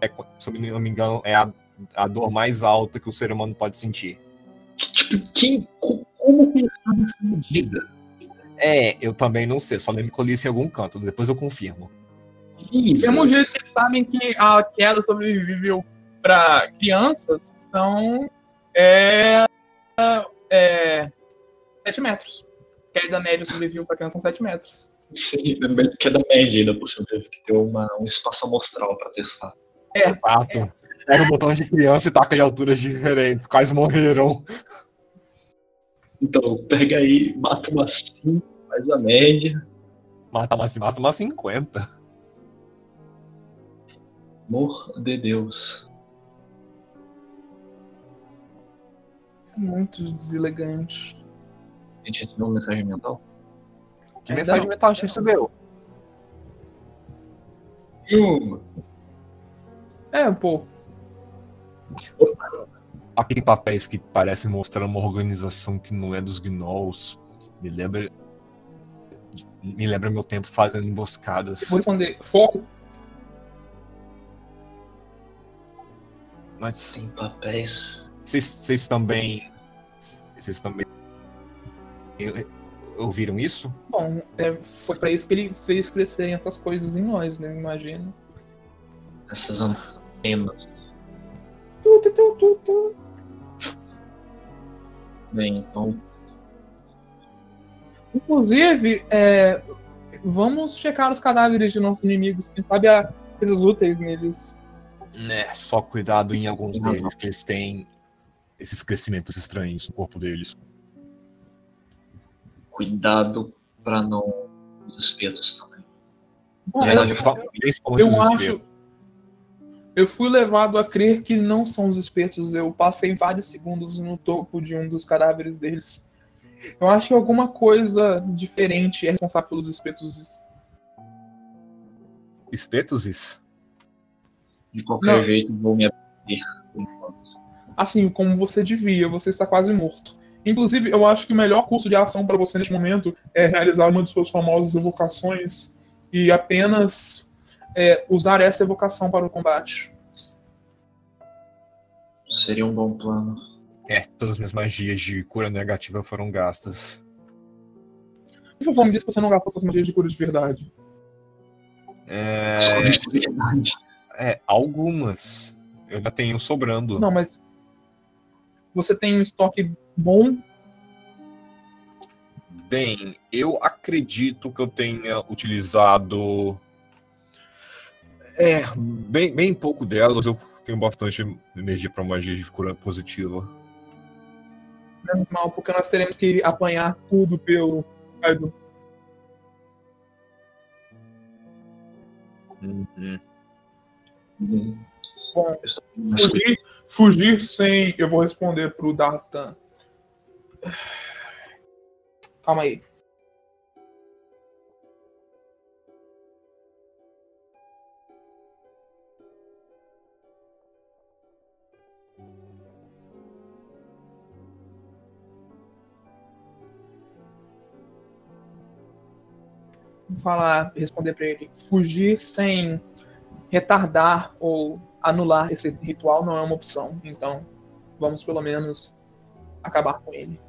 é, se eu não me engano, é a, a dor mais alta que o ser humano pode sentir. Tipo, quem. co- Como pensar nessa medida? É, eu também não sei, só lembro que eu li isso em algum canto, depois eu confirmo. Jesus. Mesmo jeito que sabem que a queda sobreviveu para crianças são é, é, 7 metros. Queda média sobreviveu para criança são 7 metros. Sim, que é da média ainda por cima. Teve que ter uma, um espaço amostral pra testar. Fato. Pega um botão de criança e taca de alturas diferentes, quais morreram. Então, pega aí, mata uma 5, faz a média. Mata uma, mata uma 50. Amor de Deus. É muito deselegante. A gente recebeu uma mensagem mental? Que Ainda mensagem não. mental a gente recebeu? Uma. É, pô. Aqui tem papéis que parecem mostrar uma organização que não é dos gnolls. Me lembra. Me lembra meu tempo fazendo emboscadas. Vou responder. Foco. Mas Tem papéis. Vocês, também. Vocês também. eu- Ouviram isso? Bom, é, foi pra isso que ele fez crescerem essas coisas em nós, né? Imagino. Essas antenas. Tu, tu, tu, tu, tu. Bem, então. Inclusive, é, vamos checar os cadáveres de nossos inimigos. Quem sabe há coisas úteis neles. É, só cuidado em alguns deles, que eles têm esses crescimentos estranhos no corpo deles. Cuidado pra não. Os espetos também. Bom, É, eu, eu acho. Eu fui levado a crer que não são os espetos. Eu passei vários segundos no topo de um dos cadáveres deles. Eu acho que alguma coisa diferente é responsável pelos espetos. Espetos? De qualquer Não. jeito, vou me enquanto. Assim, como você devia, você está quase morto. Inclusive, eu acho que o melhor curso de ação para você neste momento é realizar uma de suas famosas evocações e apenas é, usar essa evocação para o combate. Seria um bom plano. É, todas as minhas magias de cura negativa foram gastas. Por favor, me diz que você não gastou suas magias de cura de verdade. É, é, algumas. Eu ainda tenho sobrando. Não, mas você tem um estoque bom. Bem, eu acredito que eu tenha utilizado. É, bem, bem pouco delas. Eu tenho bastante energia para magia de cura positiva. Menos mal, porque nós teremos que apanhar tudo pelo Kaido. Uhum. Uhum. Bom, Fugir, sem. Eu vou responder pro Dartan. Calma aí. Vou falar, responder pra ele. Fugir sem retardar ou anular esse ritual não é uma opção. Então, vamos pelo menos acabar com ele.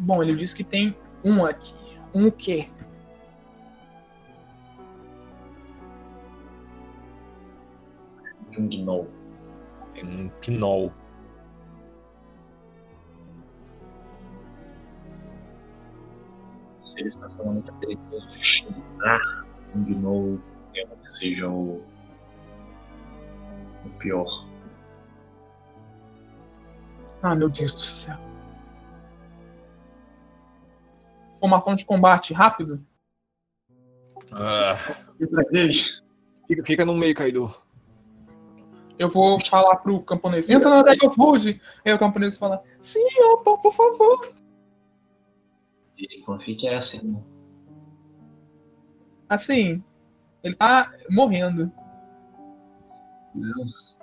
Bom, ele diz que tem um aqui. Um o quê? Um gnoll. Tem um Pinol. Se ele está falando que é perigoso xingar um gnoll, temo que seja o, o pior. Ah, meu Deus do céu. Formação de combate rápido? Ah, fica, fica no meio, Kaido. Eu vou falar pro camponês. Entra na of Food. Aí o camponês fala: Sim, opa, por favor. E confia que é assim, né? Assim, ele tá morrendo. Deus.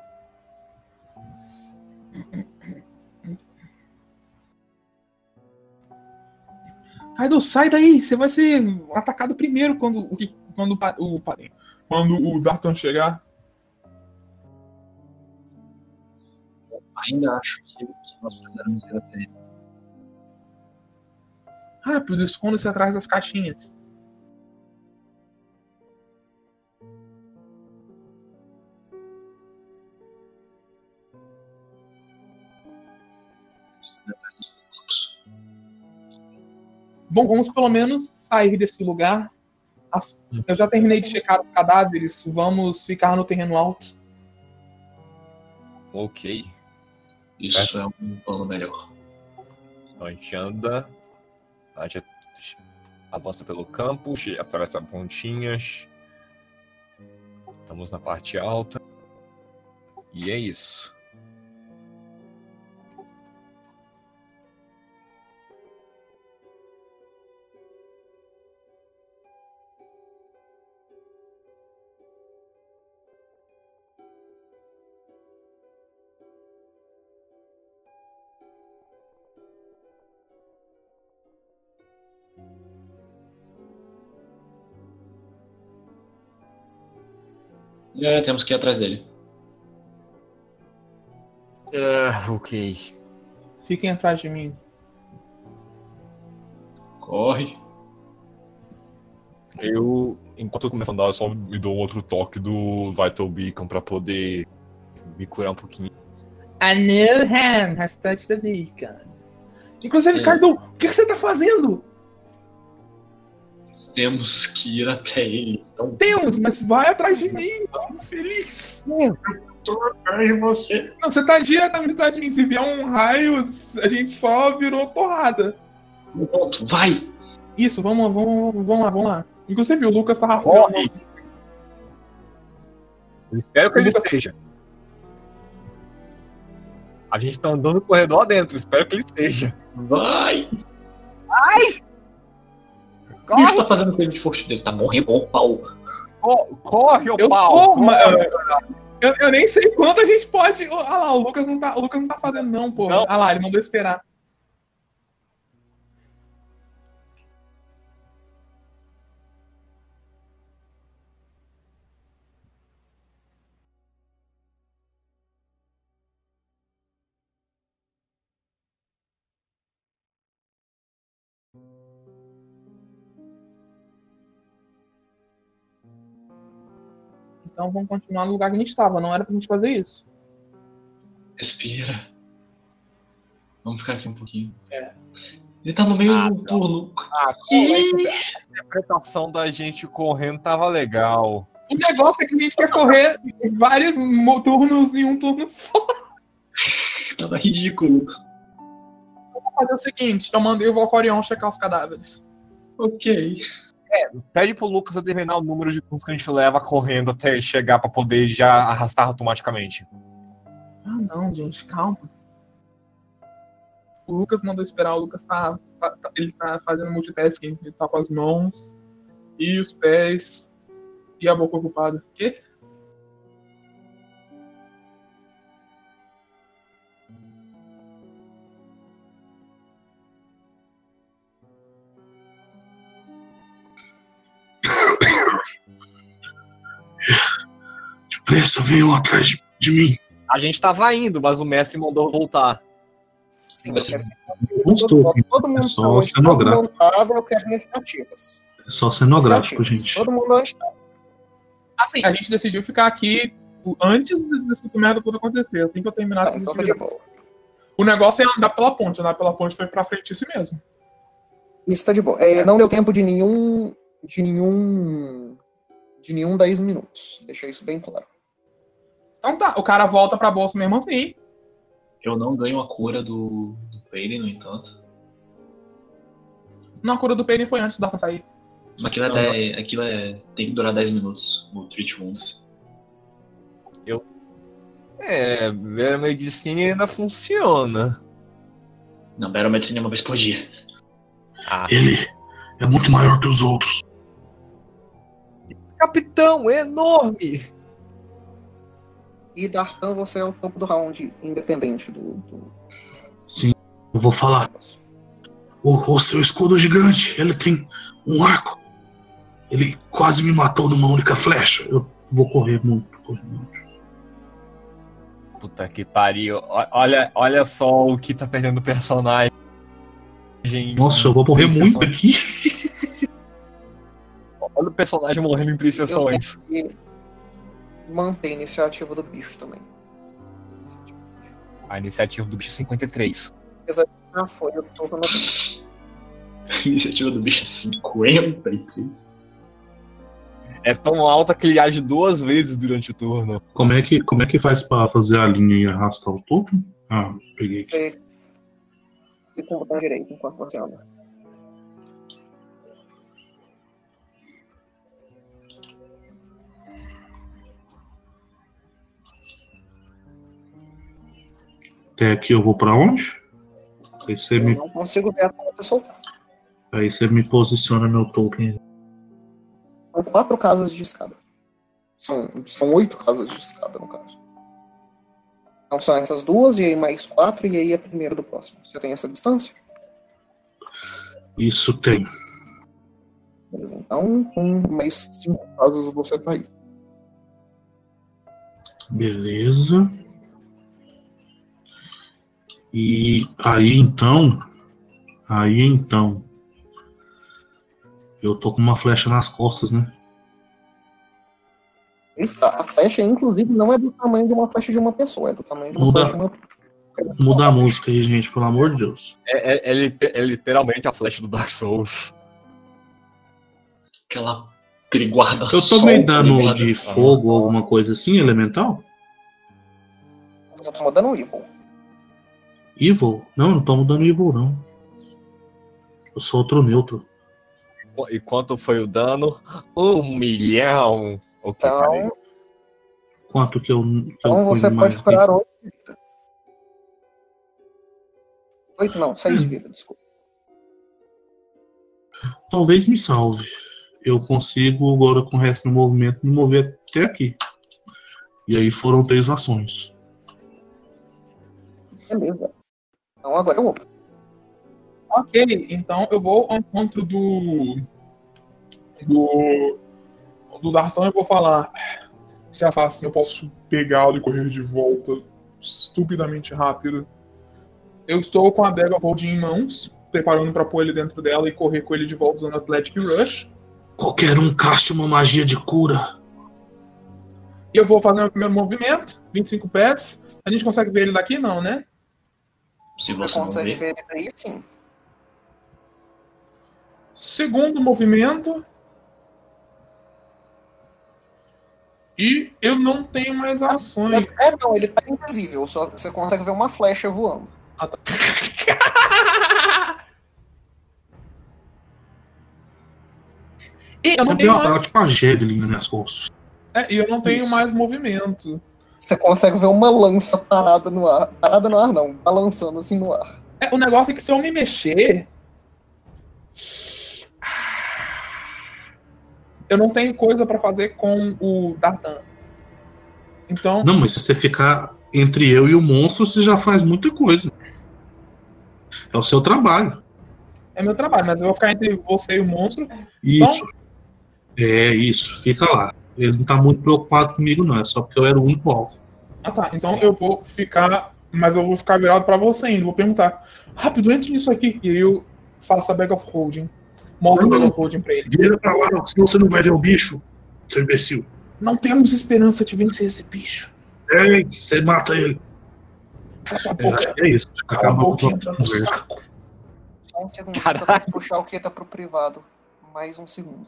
Kaido, sai daí! Você vai ser atacado primeiro quando o quando o quando o Dartan chegar. Ainda acho que, que nós precisamos ir até ele. Rápido, esconda-se atrás das caixinhas. Bom, vamos pelo menos sair desse lugar. Eu já terminei de checar os cadáveres. Vamos ficar no terreno alto. Ok. Isso é um plano melhor. Então a gente anda. A gente avança pelo campo, atravessa pontinhas. Estamos na parte alta. E é isso. É, temos que ir atrás dele. Ah, ok. Fiquem atrás de mim. Corre. Eu, enquanto eu começo a andar, eu só me dou um outro toque do Vital Beacon pra poder me curar um pouquinho. A new hand has touched the beacon. Inclusive, É. O que, que você tá fazendo? Temos que ir até ele. Então, Temos, mas vai atrás de mim. Feliz. tô atrás de você. Não, você tá diretamente atrás de mim. Se vier um raio, a gente só virou porrada. Pronto, vai. Isso, vamos, vamos, vamos lá, vamos lá. Inclusive, o Lucas tá racionando. Corre! Eu espero que ele esteja. A gente tá andando no corredor adentro, espero que ele esteja. Vai. O que Corre, ele tá fazendo com ele de forte dele? Tá morrendo o pau. Co- corre, ô Eu pau! mas- Eu, eu nem sei quanto a gente pode. Olha lá, o Lucas não tá, o Lucas não tá fazendo, não, pô. Olha lá, ele mandou esperar. Então vamos continuar no lugar que a gente estava. Não era pra gente fazer isso. Respira. Vamos ficar aqui um pouquinho. É. Ele tá no meio Ah, do não. turno. Ah, a interpretação da gente correndo tava legal. O negócio é que a gente quer correr vários turnos em um turno só. Tava ridículo. Vou fazer o seguinte: eu mandei o Valcorion checar os cadáveres. Ok. Pede pro Lucas determinar o número de pontos que a gente leva correndo até chegar pra poder já arrastar automaticamente. Ah, não, gente, calma. O Lucas mandou esperar, o Lucas tá, tá- tá- ele tá fazendo multitasking, ele tá com as mãos e os pés e a boca ocupada. Quê? Depressa, venham atrás de, de mim. A gente tava indo, mas o mestre mandou voltar. Sim, Mas eu quero Não estou. todo, todo mundo É só tá cenográfico. montável, eu quero iniciativas. É só cenográfico, gente. Todo mundo onde tá. Assim, a gente decidiu ficar aqui antes desse merda tudo acontecer, assim que eu terminasse Tá, as então tá de atividades. boa. O negócio é andar pela ponte, andar pela ponte foi pra frente isso mesmo. Isso tá de boa. É, não deu tempo de nenhum. De nenhum. De nenhum 10 minutos. Deixa isso bem claro. Então tá, o cara volta pra bolsa mesmo assim. Eu não ganho a cura do, do Payne, no entanto. Na cura do Penny foi antes da sair. Aquilo é, Não, dez- aquilo é. Tem que durar 10 minutos, o Treat Wounds. É, a medicina ainda funciona. Não, Battle Medicine é uma vez por dia. Ah, Ele é muito maior que os outros. capitão, é enorme! E Dartan, você é o topo do round, independente do. do... Sim, eu vou falar. O, o seu escudo gigante, ele tem um arco. Ele quase me matou numa única flecha. Eu vou correr muito. correr muito. Puta que pariu. Olha, olha só o que tá perdendo o personagem. Nossa, eu vou morrer muito aqui. Olha o personagem morrendo em três Eu sessões. que manter a iniciativa do bicho também. A iniciativa do bicho é 53. Já foi, eu tô no A iniciativa do bicho é 53. É tão alta que ele age duas vezes durante o turno. Como é que, como é que faz pra fazer a linha e arrastar o topo? Ah, peguei. aqui. Fica com o botão direito enquanto você anda. Até aqui eu vou pra onde? Aí você Eu me, não consigo ver até você soltar. aí você me posiciona meu token. São quatro casas de escada. São, são oito casas de escada, no caso. Então são essas duas, e aí mais quatro, e aí a primeira do próximo. Você tem essa distância? Isso tem. Beleza, então com mais cinco casas você tá aí. Beleza. E aí então. Aí então. Eu tô com uma flecha nas costas, né? Está. A flecha, inclusive, não é do tamanho de uma flecha de uma pessoa, é do tamanho de uma Muda. flecha de uma. Muda a música aí, gente, pelo amor de Deus. É, é- é é literalmente a flecha do Dark Souls. Aquela. Aquele guarda Eu tomei dano de fogo ou alguma coisa assim, elemental? Você tá mudando o Evil. Evil? Não, não tô mudando Evil, não. Eu sou outro neutro. E quanto foi o dano? Um milhão. Ok, Então, peraí. Quanto que eu. Que eu então fui você mais pode curar oito. Oito não, seis de vida, desculpa. Talvez me salve. Eu consigo, agora com o resto do movimento, me mover até aqui. E aí foram três ações. Beleza. Então agora eu vou. Ok, então eu vou ao encontro do. Do. Do Dartan e vou falar. Se afastem, eu posso pegá-lo e correr de volta estupidamente rápido. Eu estou com a Dagger Vold em mãos, preparando para pôr ele dentro dela e correr com ele de volta usando Athletic Rush. Qualquer um caste uma magia de cura. E eu vou fazer o primeiro movimento, 25 pés. A gente consegue ver ele daqui? Não, né? Se Você você consegue ver ele daí sim. Segundo movimento. E eu não tenho mais ações. É, não, ele tá invisível, só você consegue ver uma flecha voando. Ah, tá. E eu não Eu tenho tenho mais, tipo a Jedlin nas costas. é, e eu não tenho Isso. mais movimento. Você consegue ver uma lança parada no ar. Parada no ar não, balançando assim no ar. É, o negócio é que se eu me mexer. Eu não tenho coisa pra fazer com o Dartan. Então, Não, mas se você ficar entre eu e o monstro, você já faz muita coisa. É o seu trabalho. é meu trabalho, mas eu vou ficar entre você e o monstro. Isso. É isso, fica lá. Ele não tá muito preocupado comigo, não. É só porque eu era o único alvo. Ah tá, então Sim. eu vou ficar. Mas eu vou ficar virado pra você ainda. Vou perguntar. Rápido, entre nisso aqui. E eu faço a bag of holding. Mostro a bag of holding pra ele. Vira pra lá, não, senão você não vai ver o bicho, seu imbecil. Não temos esperança de vencer esse bicho. Ei, você mata ele. Cala sua É, boca. que é isso. Cala a Acaba boca entra no conversa. saco. Só um segundo, Caralho. que puxar o Keta pro privado. Mais um segundo.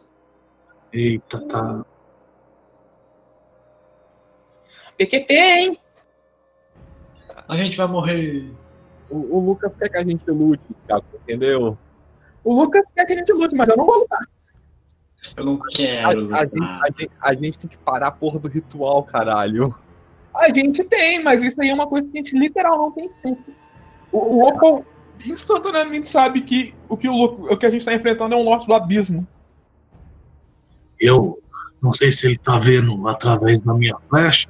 Eita, tá. PQP, hein? A gente vai morrer. O, o Lucas quer que a gente lute, cara, entendeu? O Lucas quer que a gente lute, mas eu não vou lutar. Eu não A, quero. a gente, a gente- a gente tem que parar a porra do ritual, caralho. A gente tem, mas isso aí é uma coisa que a gente literal não tem chance. O, o Opal instantaneamente sabe que o que, o, o que a gente tá enfrentando é um Lorde do Abismo. Eu não sei se ele tá vendo através da minha flecha,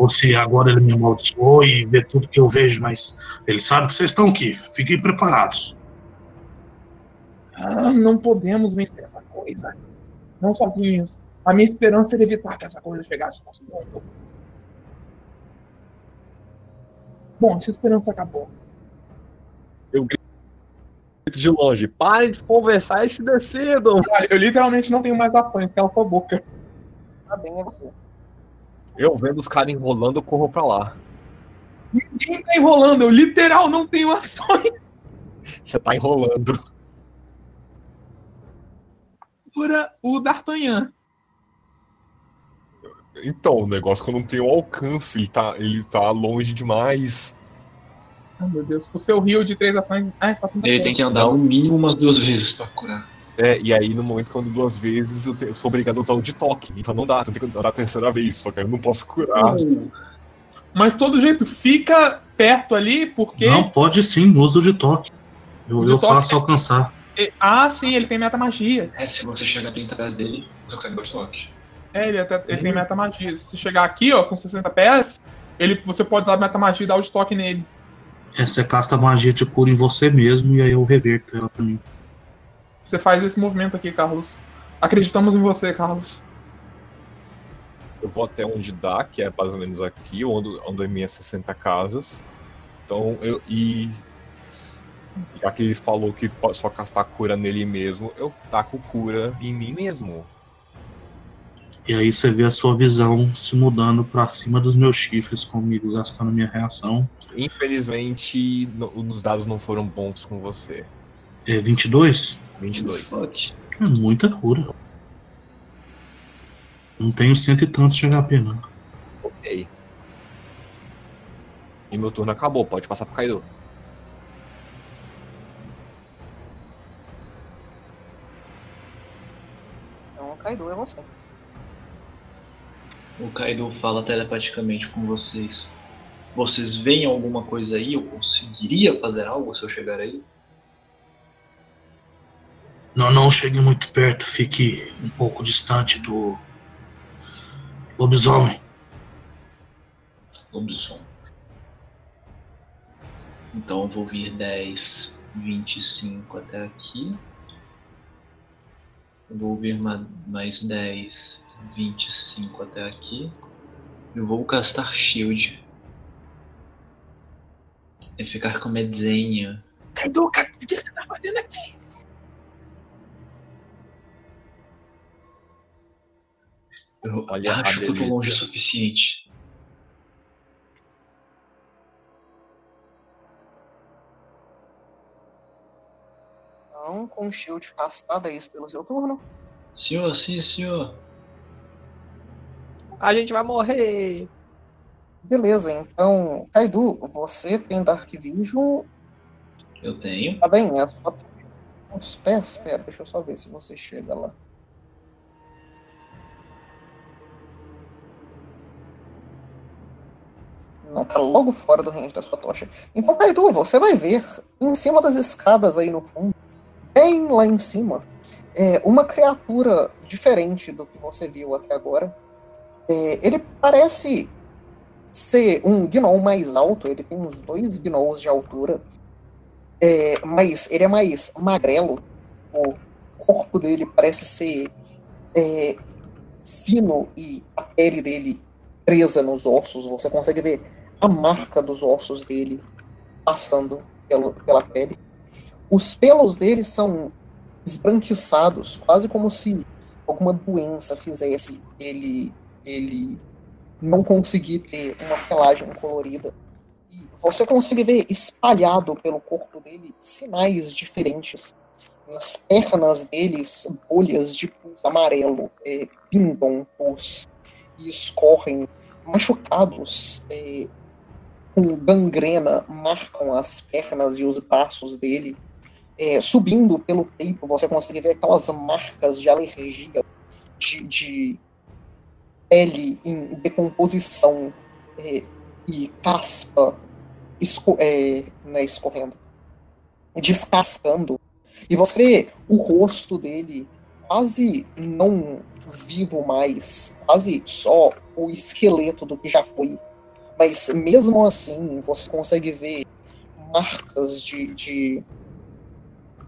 ou se agora ele me amaldiçoou e vê tudo que eu vejo, mas ele sabe que vocês estão aqui. Fiquem preparados. Ah, não podemos vencer essa coisa. Não sozinhos. A minha esperança era evitar que essa coisa chegasse ao nosso mundo. Bom, essa esperança acabou. De longe, parem de conversar e se decidam. Olha, eu literalmente não tenho mais ações, cala sua boca. Tá bem, é você. Eu vendo os caras enrolando, eu corro pra lá. Ninguém tá enrolando, eu literal não tenho ações. Você tá enrolando. Pura o D'Artagnan. Então, o negócio é que eu não tenho alcance, ele tá, ele tá longe demais. Ai, meu Deus. O seu rio de três ações. Ah, só tem Ele tem que andar no mínimo umas duas vezes pra curar. É, e aí no momento que eu ando duas vezes, eu, te- eu sou obrigado a usar o de toque. Então não dá, eu tenho que andar a terceira vez, só que eu não posso curar. Mas todo jeito, fica perto ali, porque. Não, pode sim, uso de toque. Eu, de eu toque faço é- alcançar. e- Ah, sim, ele tem meta magia. é, se você chegar bem atrás dele, você consegue dar o toque. É, ele, até, ele tem meta magia. Se você chegar aqui, ó, com 60 pés, ele, você pode usar a meta magia e dar o estoque nele. É, você casta magia de cura em você mesmo e aí eu reverto ela também. Você faz esse movimento aqui, Carlos. Acreditamos em você, Carlos. Eu vou até onde dá, que é mais ou menos aqui, onde, onde é minhas 60 casas. Então, eu. E. Já que ele falou que pode só castar cura nele mesmo, eu taco cura em mim mesmo. E aí você vê a sua visão se mudando pra cima dos meus chifres comigo, gastando minha reação. Infelizmente, no- os dados não foram bons com você. É 22? 22. Toque. É muita cura. Não tenho cento e tantos de HP, não. Ok. E meu turno acabou, pode passar pro Kaido. Então, Kaido é você. O Kaido fala telepaticamente com vocês. Vocês veem alguma coisa aí? Eu conseguiria fazer algo se eu chegar aí? Não, não chegue muito perto, fique um pouco distante do lobisomem. Lobisomem. Então eu vou vir 10, 25 até aqui. Eu vou vir ma- mais 10, 25 até aqui. Eu vou castar shield. E ficar com medzenha. Kaido, cara, o que você tá fazendo aqui? Eu Olha acho que eu tô longe o suficiente. Então, com shield castado, é isso pelo seu turno. Senhor, sim, senhor. A gente vai morrer! Beleza, então, Kaidu, você tem Dark Vision. Eu tenho. Adainha, só tem uns pés. Pera, deixa eu só ver se você chega lá. Não, tá logo fora do range da sua tocha. Então, Kaidu, você vai ver em cima das escadas aí no fundo, bem lá em cima, é, uma criatura diferente do que você viu até agora. É, ele parece ser um gnoll mais alto, ele tem uns dois gnolls de altura, é, mas ele é mais magrelo. O corpo dele parece ser é, fino e a pele dele presa nos ossos. Você consegue ver a marca dos ossos dele passando pelo, pela pele. Os pelos dele são esbranquiçados, quase como se alguma doença fizesse ele, ele não conseguir ter uma pelagem colorida. E você consegue ver espalhado pelo corpo dele sinais diferentes. Nas pernas deles, bolhas de pus amarelo é, pingam pus e escorrem. Machucados é, com gangrena marcam as pernas e os braços dele. É, subindo pelo peito, você consegue ver aquelas marcas de alergia, de, de pele em decomposição é, e caspa esco é, né, escorrendo, descascando. E você vê o rosto dele quase não vivo mais, quase só o esqueleto do que já foi. Mas mesmo assim, você consegue ver marcas de, de,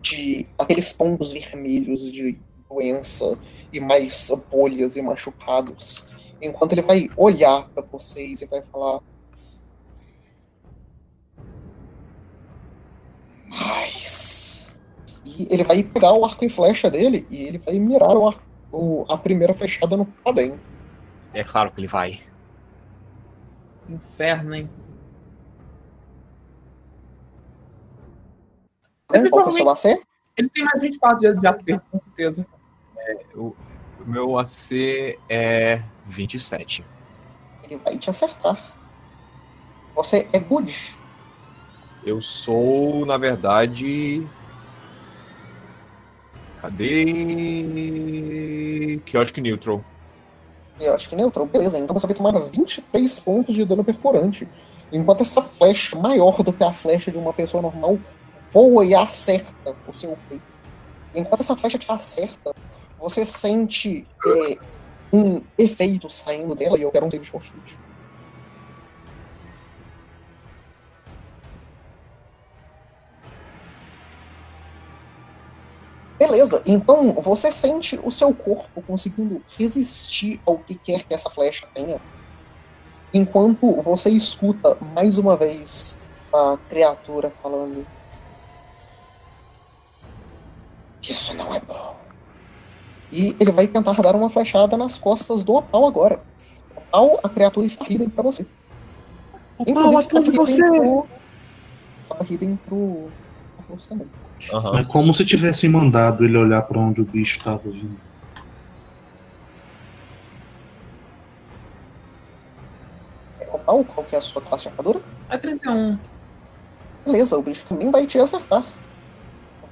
de aqueles pontos vermelhos de doença e mais bolhas e machucados. Enquanto ele vai olhar para vocês e vai falar. Mas. E ele vai pegar o arco e flecha dele e ele vai mirar o arco, o- a primeira flechada no Padem. É claro que ele vai. Inferno, hein? Né? Qual que é o seu AC? Ele tem mais 24 dias de acerto, com certeza. O meu AC é 27. Ele vai te acertar. Você é good. Eu sou, na verdade. Cadê. Chaotic Neutral. Eu acho que neutral. Beleza, então você vai tomar 23 pontos de dano perfurante. Enquanto essa flecha, maior do que a flecha de uma pessoa normal, voa e acerta o seu peito. Enquanto essa flecha te acerta, você sente é, um efeito saindo dela e eu quero um save de fortitude. Beleza, então você sente o seu corpo conseguindo resistir ao que quer que essa flecha tenha. Enquanto você escuta mais uma vez a criatura falando: Isso não é bom. E ele vai tentar dar uma flechada nas costas do Opal agora. Opal, a criatura está hidden pra você. Inclusive, estava hidden pro. Estava hidden pro. Também. Aham. É como se tivessem mandado ele olhar pra onde o bicho estava vindo. Opal, qual que é a sua classe de armadura? É 31. Beleza, o bicho também vai te acertar.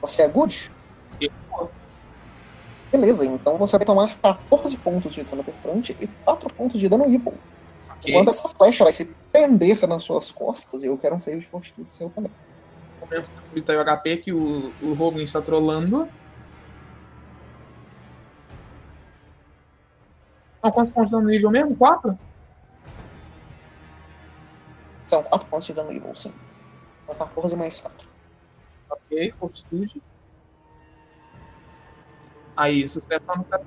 Você é good? Eu. Beleza, então você vai tomar 14 pontos de dano perfurante e 4 pontos de dano evil. Ok. Enquanto essa flecha vai se prender nas suas costas, eu quero um save de fortitude seu também. Vamos subir o HP que o, o Robin está trolando. Não, quantos pontos no nível mesmo? 4? São 4 pontos de dano evil, sim. São 14 mais 4. Ok, fortitude. Aí, sucesso no sucesso.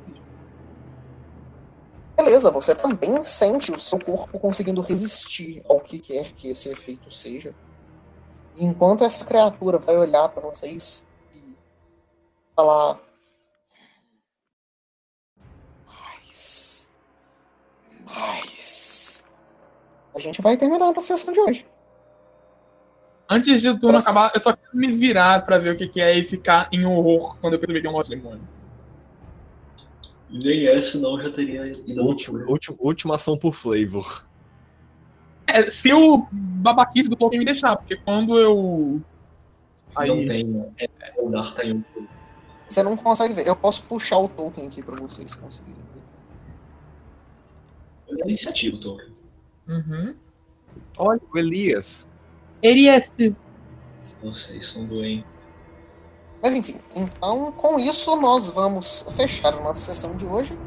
Beleza, você também sente o seu corpo conseguindo resistir ao que quer que esse efeito seja. E enquanto essa criatura vai olhar pra vocês e falar. Mas. Mas. A gente vai terminar a sessão de hoje. Antes de turno Nossa. acabar, eu só quero me virar pra ver o que, que é e ficar em horror quando eu perceber que é um monstro demônio. Nem senão eu já teria ido Última, última, última ação por flavor. É, se o babaquice do Tolkien me deixar, porque quando eu. Não Aí. tem, né? É, o Dar tá em um. Você não consegue ver. Eu posso puxar o token aqui pra vocês conseguirem ver. A iniciativa, Tolkien. Uhum. Olha, o Elias. Elias. Vocês são doentes. Mas enfim, então com isso nós vamos fechar a nossa sessão de hoje.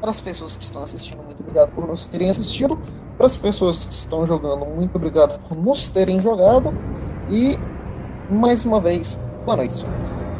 Para as pessoas que estão assistindo, muito obrigado por nos terem assistido. Para as pessoas que estão jogando, muito obrigado por nos terem jogado. E mais uma vez, boa noite, senhores.